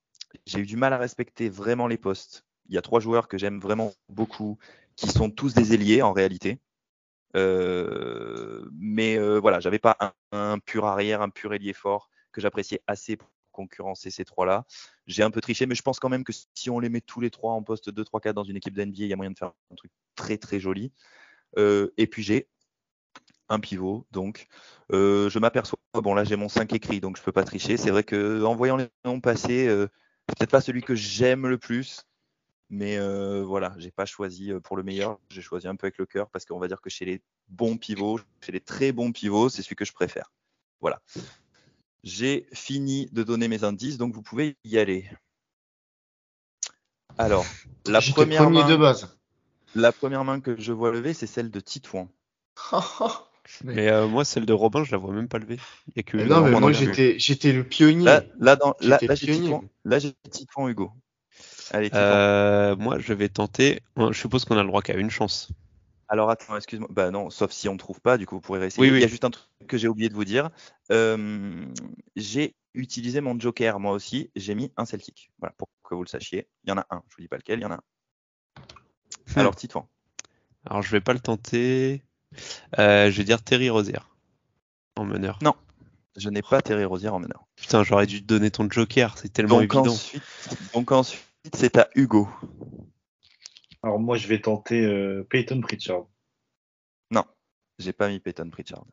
J'ai eu du mal à respecter vraiment les postes. Il y a trois joueurs que j'aime vraiment beaucoup, qui sont tous des ailiers en réalité. Euh, mais euh, voilà, j'avais pas un, pur arrière, un pur ailier fort que j'appréciais assez concurrencer ces trois-là. J'ai un peu triché, mais je pense quand même que si on les met tous les trois en poste 2, 3, 4 dans une équipe d'NBA, il y a moyen de faire un truc très très joli. Euh, et puis j'ai un pivot, donc euh, je m'aperçois, bon là j'ai mon 5 écrit, donc je peux pas tricher. C'est vrai que en voyant les noms passer, euh, c'est peut-être pas celui que j'aime le plus, mais euh, voilà, j'ai pas choisi euh, pour le meilleur, j'ai choisi un peu avec le cœur parce qu'on va dire que chez les bons pivots, chez les très bons pivots, c'est celui que je préfère. Voilà. J'ai fini de donner mes indices, donc vous pouvez y aller. Alors, la première, main, de base. la première main que je vois lever, c'est celle de Titouan. Mais euh, moi, celle de Robin, je la vois même pas levée. Il y a que Mais Hugo. non, mais moi j'étais j'étais le pionnier. Là, là, dans, là, J'étais là, j'ai pionnier. Titouan, là, j'ai Titouan Hugo. Allez, Titouan. Euh, moi, je vais tenter. Je suppose qu'on a le droit qu'à une chance. Alors attends, excuse-moi. Bah non, sauf si on ne trouve pas, du coup vous pourrez réessayer. Oui, oui. Il y a juste un truc que j'ai oublié de vous dire. Euh, j'ai utilisé mon joker moi aussi. J'ai mis un Celtic. Voilà, pour que vous le sachiez. Il y en a un. Je vous dis pas lequel, il y en a un. Alors Titouan. Alors, je vais pas le tenter. Euh, je vais dire Terry Rozier en meneur. Je n'ai pas Terry Rosière en meneur. Putain, j'aurais dû te donner ton Joker. C'est tellement Donc évident. ensuite, donc ensuite c'est à Hugo. Alors moi, je vais tenter euh, Peyton Pritchard. Non, j'ai pas mis Peyton Pritchard.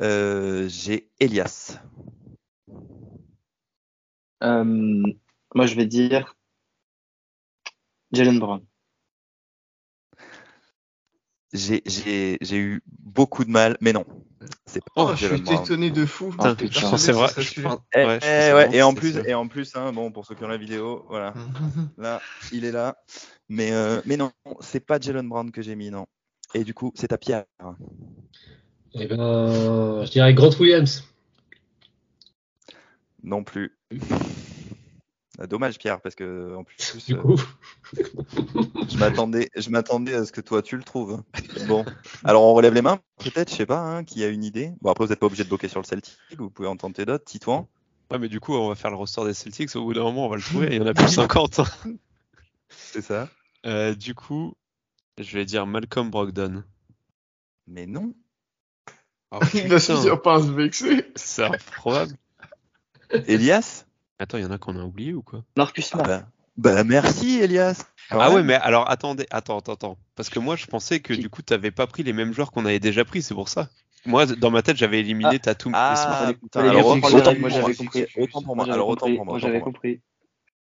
Euh, j'ai Elias. Euh, moi, je vais dire Jalen Brown. J'ai eu beaucoup de mal, mais non. C'est pas Oh, je suis étonné de fou. Putain, J'étais putain, Je pensais vrai- ce serait je celui-là. pense- Eh, ouais, je eh, pensais ouais, vraiment et en que plus, c'était et en plus, hein, bon, pour ceux qui ont la vidéo, voilà, là, il est là. Mais, euh, mais non, c'est pas Jalen Brown que j'ai mis, non. Et du coup, c'est à Pierre. Eh ben, je dirais Grant Williams. Non plus. Ah, Dommage, Pierre, parce que en plus, Du euh, coup, je m'attendais, je m'attendais à ce que toi tu le trouves. Bon, alors on relève les mains, peut-être, je sais pas, hein, qui a une idée. Bon, après, vous n'êtes pas obligé de bloquer sur le Celtic, vous pouvez en tenter d'autres. Titouan? Ouais, mais du coup, on va faire le ressort des Celtics. Au bout d'un moment, on va le trouver. Il y en a plus de 50. hein. C'est ça. Euh, du coup, je vais dire Malcolm Brogdon. Mais non. Oh, Il a pas à se vexer. C'est improbable. Elias? Attends, il y en a qu'on a oublié ou quoi? Marcus ah Smart. bah, bah, merci, Elias. Quand Ah ouais, mais alors attendez, attends, attends, attends. Parce que moi, je pensais que du coup, t'avais pas pris les mêmes joueurs qu'on avait déjà pris, c'est pour ça. Moi, dans ma tête, j'avais éliminé Tatum et Ah, putain, fallait alors autant, pour moi, moi, j'avais compris. autant pour moi. j'avais Alors autant pour moi. J'avais compris.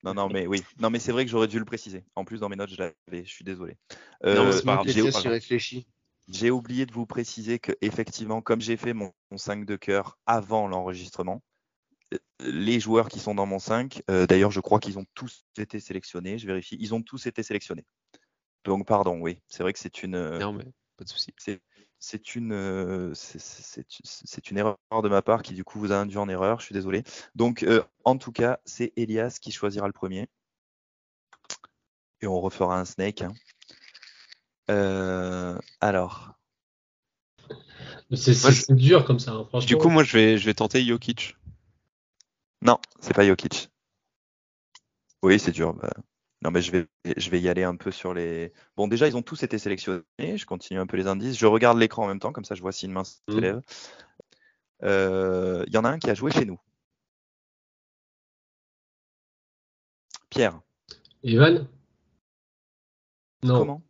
Non, non, mais oui. Non, mais c'est vrai que j'aurais dû le préciser. En plus, dans mes notes, je l'avais. Je suis désolé. Non, Euh, j'ai, j'ai oublié de vous préciser que effectivement, comme j'ai fait mon, mon 5 de cœur avant l'enregistrement, les joueurs qui sont dans mon 5, euh, d'ailleurs, je crois qu'ils ont tous été sélectionnés. Je vérifie. Ils ont tous été sélectionnés. Donc, pardon, oui. C'est vrai que c'est une. euh, Non, mais pas de souci. c'est c'est une euh, c'est- c'est c'est- c'est une erreur de ma part qui du coup vous a induit en erreur. Je suis désolé. Donc euh, en tout cas, c'est Elias qui choisira le premier. Et on refera un snake. hein. Euh, alors, c'est Moi, c'est- c'est dur comme ça, hein, franchement. Du coup, moi, je vais, je vais tenter Jokic. Non, c'est pas Jokic. Oui, c'est dur. bah. Non, mais je vais, je vais y aller un peu sur les. Bon, déjà, ils ont tous été sélectionnés. Je continue un peu les indices. Je regarde l'écran en même temps, comme ça, je vois si une main se Mhm. lève. Euh, Il y en a un qui a joué chez nous. Pierre, Evan? Non, comment?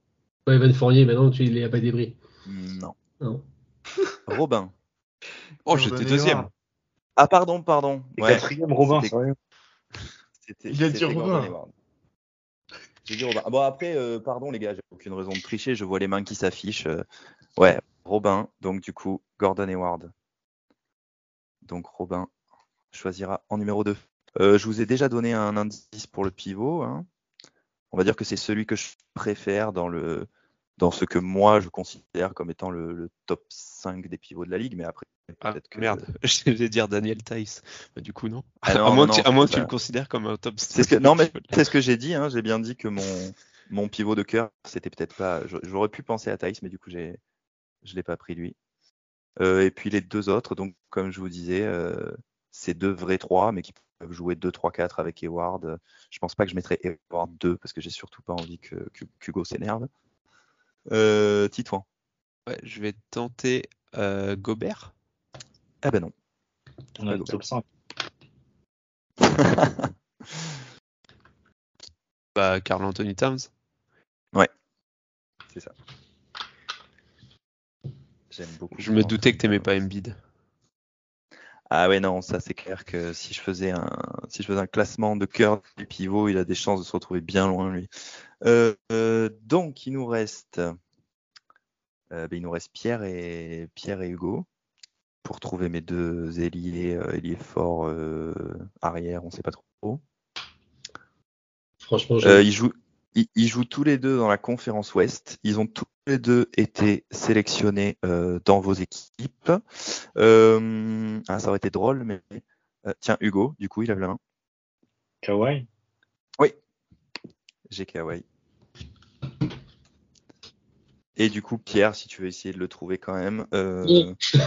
Pas Evan Fournier, maintenant tu, il est à pas débris. Non. Non. Robin. Oh, j'étais deuxième. Ah, pardon, pardon. Ouais, quatrième, Robin, c'était- sérieux c'était- Il a dit Robin. J'ai dit Robin. Bon, après, euh, pardon les gars, j'ai aucune raison de tricher. Je vois les mains qui s'affichent. euh, Ouais, Robin. Donc, du coup, Gordon Hayward. Donc, Robin choisira en numéro 2. je vous ai déjà donné un indice pour le pivot. hein. On va dire que c'est celui que je préfère dans le dans ce que moi je considère comme étant le, le top 5 des pivots de la ligue, mais après Ah, peut-être que merde. Je vais dire Daniel Tice. Bah, du coup, non. Ah non, à moins non, que, tu- non, à moins que c'est tu pas- le considères comme un top C'est ce que, non, mais c'est ce que j'ai dit. Hein, j'ai bien dit que mon, mon pivot de cœur, c'était peut-être pas. J'aurais pu penser à Thaïs, mais du coup, j'ai Je l'ai pas pris lui. Euh, et puis les deux autres, donc comme je vous disais, euh, c'est deux vrais 3, mais qui peuvent jouer 2, 3, 4 avec Eward. Je pense pas que je mettrais Eward 2 parce que j'ai surtout pas envie que, que qu'Hugo s'énerve. Euh, Titouan. Ouais, je vais tenter euh, Gobert. Ah ben non. On a le top 5. Bah, Carl Anthony Towns. C'est ça. J'aime beaucoup. Je me doutais que t'aimais pas Embiid. Ah ouais non, ça c'est clair que si je faisais un si je faisais un classement de cœur du pivot, il a des chances de se retrouver bien loin lui. Euh, euh, donc il nous reste euh, ben, il nous reste Pierre et Pierre et Hugo pour trouver mes deux ailiers euh, ailiers forts euh, arrière, on sait pas trop. Franchement, Euh, ils jouent ils, ils jouent tous les deux dans la conférence Ouest. Ils ont tous les deux été sélectionnés euh, dans vos équipes. Euh, ah, ça aurait été drôle, mais euh, tiens Hugo, du coup il lève la main. Kawhi? J'ai Kawhi. Et du coup, Pierre, si tu veux essayer de le trouver quand même. euh, Oui.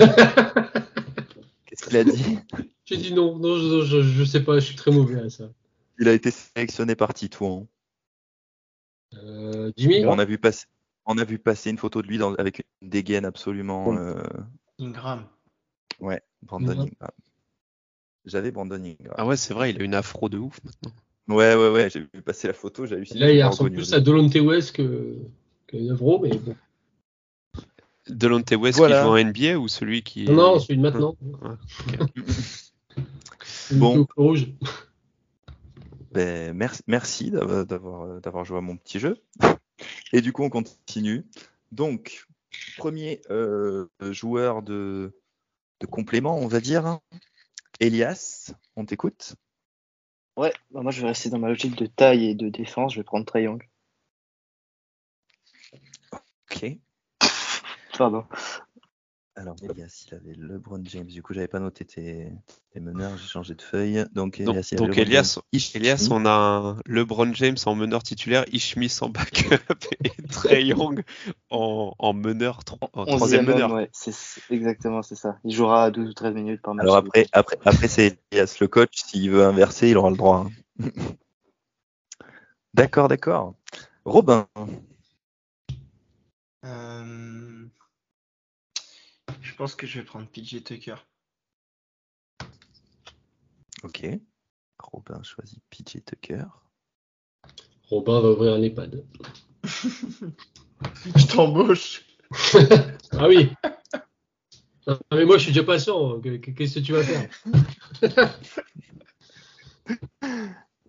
Qu'est-ce qu'il a dit? J'ai dit non, non, je, je, je sais pas, je suis très mauvais à ça. Il a été sélectionné par Titouan. Euh, Jimmy On a vu passer, on a vu passer une photo de lui dans- avec une dégaine absolument. Bon. euh, Ingram. ouais, Brandon. Ingram. J'avais Brandon Ingram. Ah ouais, c'est vrai, il a une afro de ouf maintenant. Ouais, ouais, ouais, j'ai vu passer la photo, j'ai halluciné. Là, il ressemble plus à Dolonte West que, que Navro, mais bon. Delonte West Voilà. qui joue en NBA ou celui qui. Non, non, celui de maintenant. Bon. Le rouge. Ben, merci, merci d'avoir, joué à mon petit jeu. Et du coup, on continue. Donc, premier euh, joueur de, de complément, on va dire. hein. Elias, on t'écoute Ouais, bah moi je vais rester dans ma logique de taille et de défense. Je vais prendre Young. Ok. Pardon. Alors, Elias, il avait LeBron James. Du coup, j'avais pas noté tes, tes meneurs, j'ai changé de feuille. Donc, Donc, Elias, donc LeBron Elias. Ish- Elias, on a un LeBron James en meneur titulaire, Ishmis en backup et Trey Young en, en meneur, tro- en Onzième troisième meneur. ouais, c'est exactement c'est ça. Il jouera 12 ou 13 minutes par match. Alors après, après, après c'est Elias le coach. S'il veut inverser, il aura le droit. hein. d'accord, d'accord. Robin. Euh, Je pense que je vais prendre PJ Tucker. Ok. Robin choisit PJ Tucker. Robin va ouvrir un EHPAD. je t'embauche. ah oui Non, mais moi, je suis déjà patient. Que- que- Qu'est-ce que tu vas faire?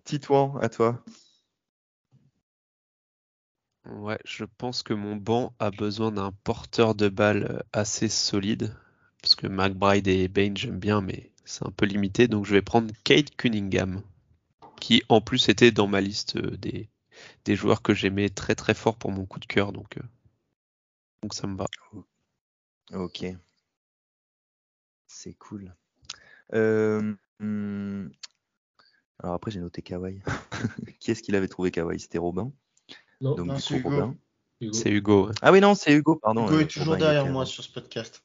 Titouan, à toi. Ouais, je pense que mon banc a besoin d'un porteur de balle euh, assez solide. Parce que McBride et Bain, j'aime bien, mais c'est un peu limité. Donc je vais prendre Kate Cunningham. Qui en plus était dans ma liste euh, des, joueurs que j'aimais très très fort pour mon coup de cœur. Donc, euh, ça me va. Ok. C'est cool. Hmm, Alors après, j'ai noté Kawhi. Qui est-ce qu'il avait trouvé Kawhi? C'était Robin? Non, Donc non, du c'est coup, Hugo. C'est Hugo. Ah oui, non, c'est Hugo, pardon. Hugo euh, est toujours Robin, derrière était moi sur ce podcast.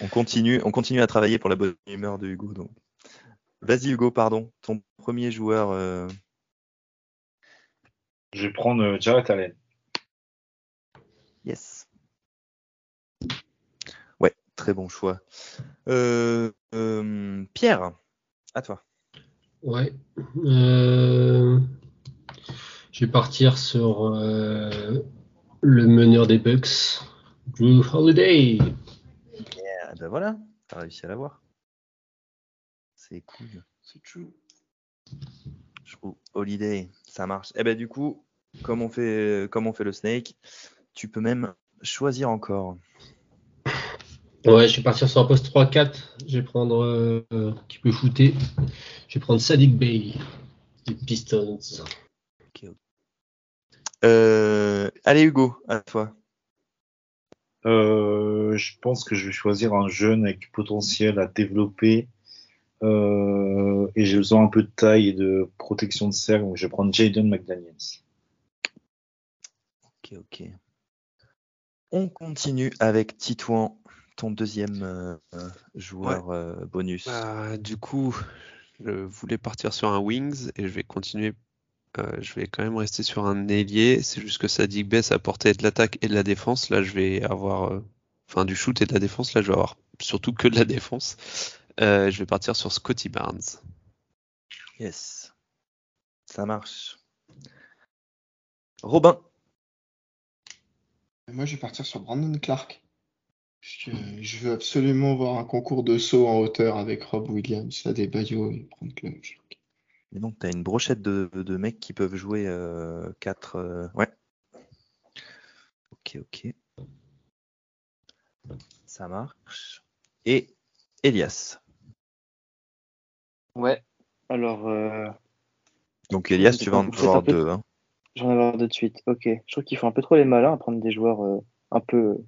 On continue, on continue à travailler pour la bonne humeur de Hugo. Donc. Vas-y Hugo, pardon. Ton premier joueur. euh, Je vais prendre euh, Jarrett Allen. Yes. Ouais, très bon choix. Euh, euh, Pierre, à toi. Ouais. Je vais partir sur euh, le meneur des Bucks, Drew Holiday. Ah ben voilà, t'as réussi à l'avoir. C'est cool. C'est true. Je trouve Holiday, ça marche. Et ben du coup, comme on fait, comme on fait le snake, tu peux même choisir encore. Ouais, je vais partir sur un poste 3-4. Je vais prendre euh, qui peut shooter. Je vais prendre Sadiq Bey des Pistons. Euh, allez Hugo, à toi. Euh, je pense que je vais choisir un jeune avec du potentiel à développer. Euh, et j'ai besoin un peu de taille et de protection de cercle, donc je vais prendre Jaden McDaniels. Ok, ok. On continue avec Titouan, ton deuxième euh, joueur euh, bonus. Bah, du coup, je voulais partir sur un Wings et je vais continuer. Euh, je vais quand même rester sur un ailier. C'est juste que Sadik Bess apportait de l'attaque et de la défense. Là, je vais avoir, euh, enfin, du shoot et de la défense. Là, je vais avoir surtout que de la défense. Euh, je vais partir sur Scotty Barnes. Yes. Ça marche. Robin. Moi, je vais partir sur Brandon Clark. Je veux absolument voir un concours de saut en hauteur avec Rob Williams, Adebayo et Brandon Clark. Et donc, tu as une brochette de, de mecs qui peuvent jouer 4. Ouais. Ok, ok. Ça marche. Et Elias. Ouais. Alors, euh, Donc, Elias, tu vas en avoir deux. hein. j'en ai avoir deux de suite. Ok. Je trouve qu'ils font un peu trop les malins à prendre des joueurs euh, un peu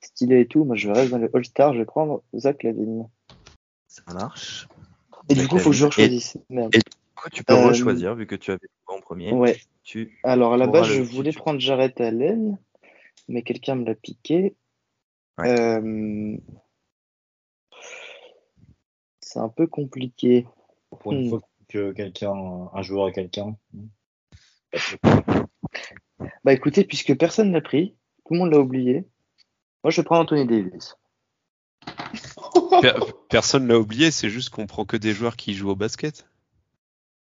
stylés et tout. Moi, je reste dans le All-Star. Je vais prendre Zach Lavine. Ça marche. Et du coup, il faut que je choisisse. Et- Tu peux Euh, rechoisir vu que tu avais en premier. Ouais. Tu... Alors, à la base, je voulais futur. prendre Jarrett Allen, mais quelqu'un me l'a piqué. Ouais. Euh, C'est un peu compliqué. Pour une Hmm. fois que quelqu'un, un joueur a quelqu'un. Bah écoutez, puisque personne l'a pris, tout le monde l'a oublié, moi je vais prendre Anthony Davis. Per- personne l'a oublié. C'est juste qu'on prend que des joueurs qui jouent au basket.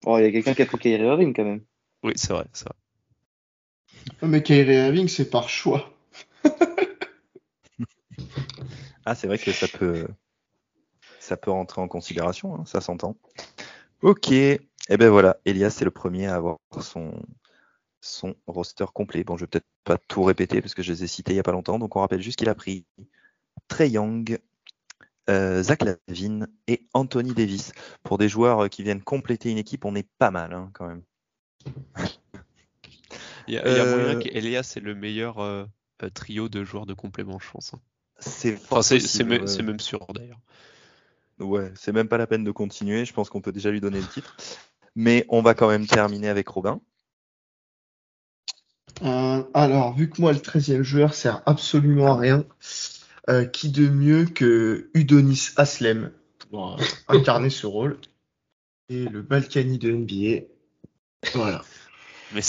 Oh, il y a quelqu'un qui a pris Kyrie Irving quand même. Oui, c'est vrai, c'est vrai. Oh, mais Kyrie Irving, c'est par choix. Ah, c'est vrai que ça peut, ça peut rentrer en considération, hein, ça s'entend. Ok, et ben voilà, Elias c'est le premier à avoir son, son roster complet. Bon, je vais peut-être pas tout répéter parce que je les ai cités il y a pas longtemps, donc on rappelle juste qu'il a pris Trey Young, euh, Zach Lavine et Anthony Davis. Pour des joueurs qui viennent compléter une équipe, on est pas mal hein, quand même. Il y a, il y a Euh, moyen qu'Elias c'est le meilleur euh, euh, trio de joueurs de complément, je pense. hein. C'est Enfin, me- même sûr d'ailleurs. Ouais, c'est même pas la peine de continuer. Je pense qu'on peut déjà lui donner le titre. Mais on va quand même terminer avec Robin. Euh, alors, vu que moi, le 13e joueur sert absolument à rien, euh, qui de mieux que Udonis Aslem pour euh, incarner ce rôle et le Balkany de NBA. Voilà. Mais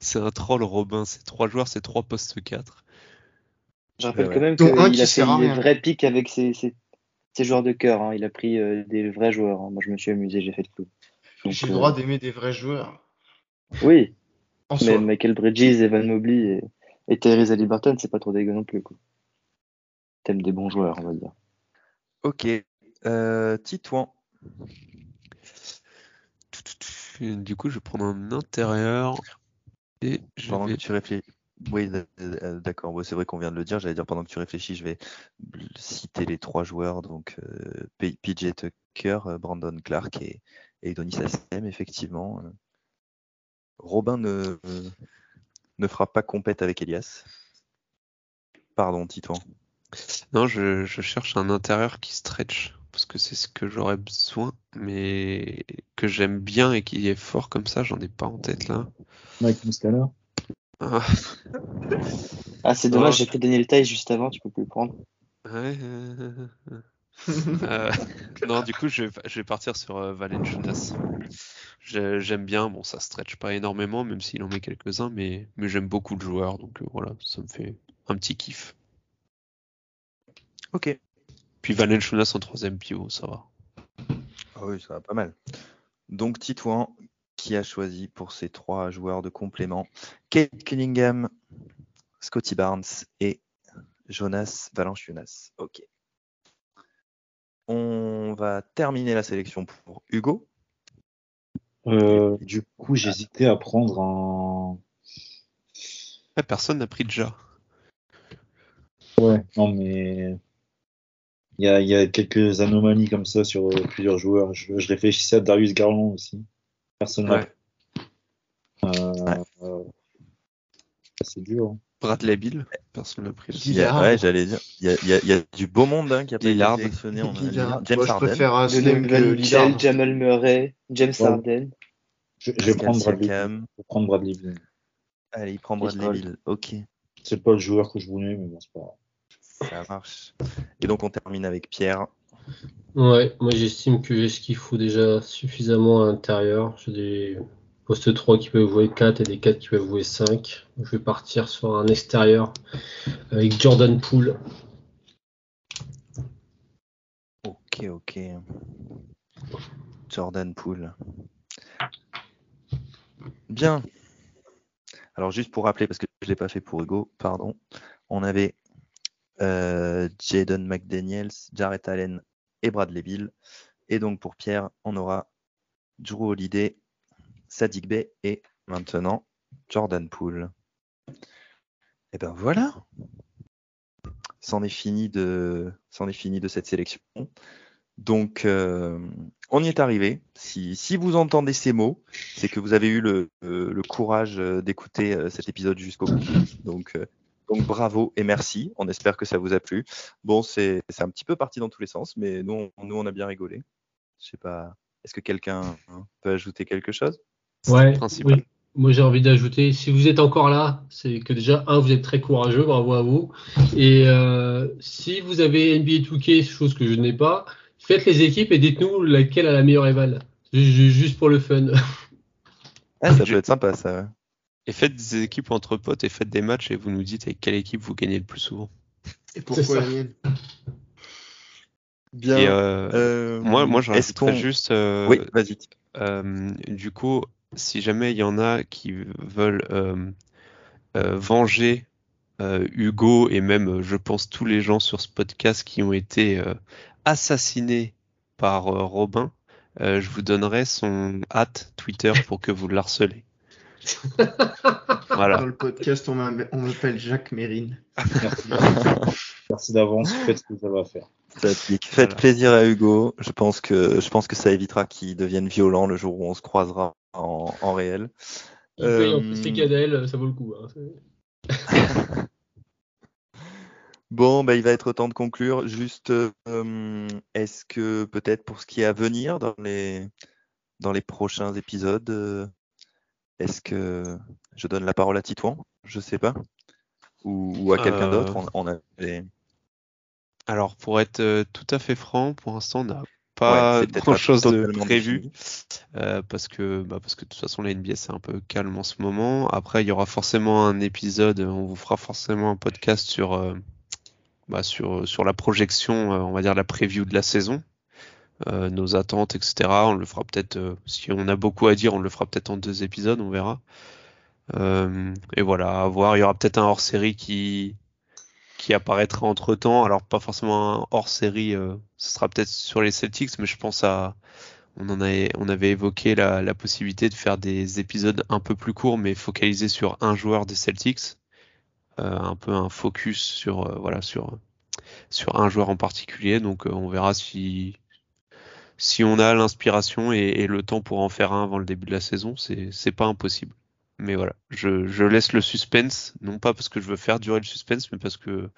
c'est un troll, Robin. C'est trois joueurs, c'est trois postes 4. Je rappelle Ouais, quand même qu'il qui a fait des vrais pics avec ses, ses, ses joueurs de cœur. hein. Il a pris euh, des vrais joueurs. hein. Moi je me suis amusé, j'ai fait le coup. J'ai le euh, droit d'aimer des vrais joueurs. Oui, En mais soi. Michael Bridges, Evan Mobley et, et Tyrese Haliburton, c'est pas trop dégueu non plus. quoi. Des bons joueurs, on va dire. Ok. Euh, Titouan. Du coup, je vais prendre un intérieur et je Pendant vais que tu réfléchis. Oui, d- euh, d'accord. C'est vrai qu'on vient de le dire. J'allais dire pendant que tu réfléchis, je vais citer les trois joueurs. Donc, euh, P- PJ Tucker, euh, Brandon Clark et, et Donis Haslem, effectivement. Euh, Robin ne, ne fera pas compète avec Elias. Pardon, Titouan. Non, je, je cherche un intérieur qui stretch parce que c'est ce que j'aurais besoin, mais que j'aime bien et qui est fort comme ça, j'en ai pas en tête là. Mike Muscala. Ah, Ah, c'est dommage, Oh. j'ai pris Daniel Tice juste avant, tu peux plus le prendre. ouais, euh, euh, non, du coup, je vais, je vais partir sur euh, Valenciunas. J'aime bien, bon, ça stretch pas énormément, même s'il en met quelques-uns, mais, mais j'aime beaucoup le joueur, donc euh, voilà, ça me fait un petit kiff. Ok. Puis Valenciunas en troisième pivot, ça va. Ah oui, ça va pas mal. Donc Titouan qui a choisi pour ses trois joueurs de complément? Kate Cunningham, Scotty Barnes et Jonas Valanciunas. Ok. On va terminer la sélection pour Hugo. Euh, du coup, j'hésitais à prendre un. Ah, personne n'a pris déjà. Ouais. Non, mais il y a, il y a quelques anomalies comme ça sur euh, plusieurs joueurs. Je, je réfléchissais à Darius Garland aussi. Personne Ouais. Euh, Ouais. euh, c'est dur. hein. Bradley Bill, personne n'a pris. Il y a- Lillard. ouais, j'allais dire. Il y a, il y a- il y a du beau monde hein, qui a pas été Lillard. sélectionné. On a Lillard. Lillard, James Moi, je préfère Aslem que Lillard. Jamal Murray, James Ouais. Harden. Je, je vais prendre Bradley. Je vais prendre Bradley Beal. Allez, il prend Bradley. Bill. Ok. C'est pas le joueur que je voulais, mais bon, c'est pas grave. Ça marche. Et donc on termine avec Pierre. Ouais, moi j'estime que j'ai ce qu'il faut déjà suffisamment à l'intérieur? J'ai des postes 3 qui peuvent jouer 4 et des 4 qui peuvent jouer 5. Je vais partir sur un extérieur avec Jordan Poole. Ok, ok. Jordan Poole. Bien. Alors juste pour rappeler, parce que je ne l'ai pas fait pour Hugo, pardon. On avait Jaden McDaniels, Jarrett Allen et Bradley Bill. Et donc pour Pierre, on aura Drew Holiday, Sadiq Bey et maintenant Jordan Poole. Et ben voilà. C'en est fini de, est fini de cette sélection. Donc, euh, on y est arrivé. Si, si, vous entendez ces mots, c'est que vous avez eu le, euh, le courage d'écouter euh, cet épisode jusqu'au bout. Donc, euh, donc, bravo et merci. On espère que ça vous a plu. Bon, c'est un petit peu parti dans tous les sens, mais nous, on, nous, on a bien rigolé. Je sais pas. Est-ce que quelqu'un peut ajouter quelque chose? Ouais. Oui. Moi, j'ai envie d'ajouter, si vous êtes encore là, c'est que déjà, un, vous êtes très courageux, bravo à vous. Et euh, si vous avez NBA 2K, chose que je n'ai pas, faites les équipes et dites-nous laquelle a la meilleure éval. Juste pour le fun. Ah, ça peut être sympa, ça. Et faites des équipes entre potes et faites des matchs et vous nous dites avec quelle équipe vous gagnez le plus souvent. Et pourquoi la mienne? Bien. Et euh, euh, moi, moi, j'en rajouterais juste. Euh, oui, vas-y. du coup, si jamais il y en a qui veulent venger Hugo et même, je pense, tous les gens sur ce podcast qui ont été assassiné par euh, Robin, euh, je vous donnerai son hâte Twitter pour que vous l'harcelez. voilà. Dans le podcast, on m'appelle Jacques Mérine. Merci, Merci d'avance. Faites ce que ça va faire. Faites voilà. plaisir à Hugo. Je pense que je pense que ça évitera qu'il devienne violent le jour où on se croisera en, en réel. Il euh... en plus les cadelles, ça vaut le coup. Hein. Bon, bah, il va être temps de conclure. Juste, euh, est-ce que peut-être pour ce qui est à venir dans les, dans les prochains épisodes, euh, est-ce que je donne la parole à Titouan? Je sais pas. Ou, ou à quelqu'un Euh, d'autre? On, on avait... Alors, pour être euh, tout à fait franc, pour l'instant, on n'a pas Ouais, c'est peut-être grand pas chose de prévu. Euh, parce que bah, parce que de toute façon la NBA c'est un peu calme en ce moment. Après il y aura forcément un épisode, on vous fera forcément un podcast sur euh, bah, sur sur la projection, on va dire la preview de la saison, euh, nos attentes, etc. On le fera peut-être euh, si on a beaucoup à dire, on le fera peut-être en deux épisodes, on verra. Euh, et voilà, à voir. Il y aura peut-être un hors série qui qui apparaîtra entre temps. Alors pas forcément un hors série, euh, ce sera peut-être sur les Celtics, mais je pense à on en avait, on avait évoqué la, la possibilité de faire des épisodes un peu plus courts, mais focalisés sur un joueur des Celtics, Euh, un peu un focus sur voilà sur sur un joueur en particulier. Donc on verra si si on a l'inspiration et, et le temps pour en faire un avant le début de la saison, c'est pas impossible. Mais voilà, je, je laisse le suspense, non pas parce que je veux faire durer le suspense, mais parce que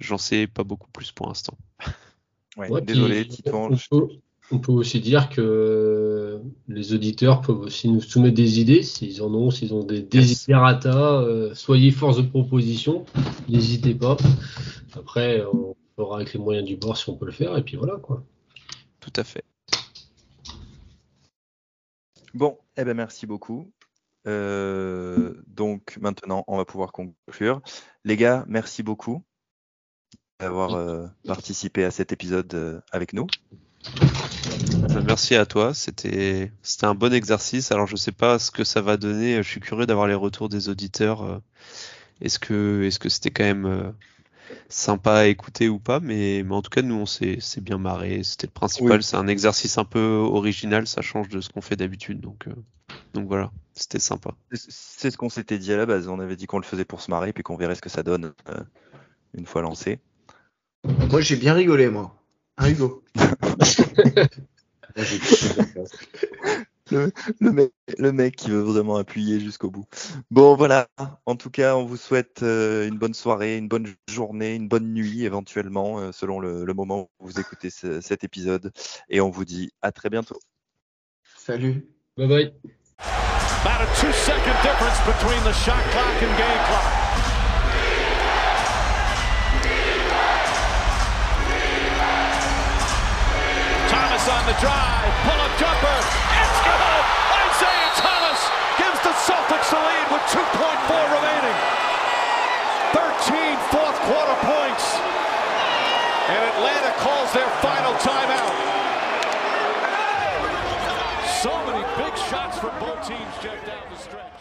j'en sais pas beaucoup plus pour l'instant. Ouais, Ouais, désolé, puis, Titouan. on, je- peut, on peut aussi dire que les auditeurs peuvent aussi nous soumettre des idées, s'ils en ont, s'ils ont des desiderata, euh, soyez force de proposition, n'hésitez pas. Après, on fera avec les moyens du bord si on peut le faire, et puis voilà quoi. Tout à fait. Bon, eh ben merci beaucoup. Euh, donc maintenant, on va pouvoir conclure. Les gars, merci beaucoup d'avoir euh, participé à cet épisode euh, avec nous. Merci à toi, c'était c'était un bon exercice. Alors je sais pas ce que ça va donner. Je suis curieux d'avoir les retours des auditeurs. Est-ce que est-ce que c'était quand même sympa à écouter ou pas Mais mais en tout cas nous on s'est c'est bien marré. C'était le principal. Oui. C'est un exercice un peu original. Ça change de ce qu'on fait d'habitude. Donc euh, donc voilà, c'était sympa. C'est- C'est ce qu'on s'était dit à la base. On avait dit qu'on le faisait pour se marrer, puis qu'on verrait ce que ça donne euh, une fois lancé. Moi, j'ai bien rigolé, moi. Hein, Hugo? le, le, mec, qui veut vraiment appuyer jusqu'au bout. Bon, voilà. En tout cas, on vous souhaite euh, une bonne soirée, une bonne journée, une bonne nuit éventuellement, euh, selon le, moment où vous écoutez cet épisode. Et on vous dit à très bientôt. Salut. Bye bye. Clock clock. Thomas on the drive, pull up jumper. Celtics the lead with 2.4 remaining. 13 fourth quarter points. And Atlanta calls their final timeout. So many big shots for both teams, down the stretch.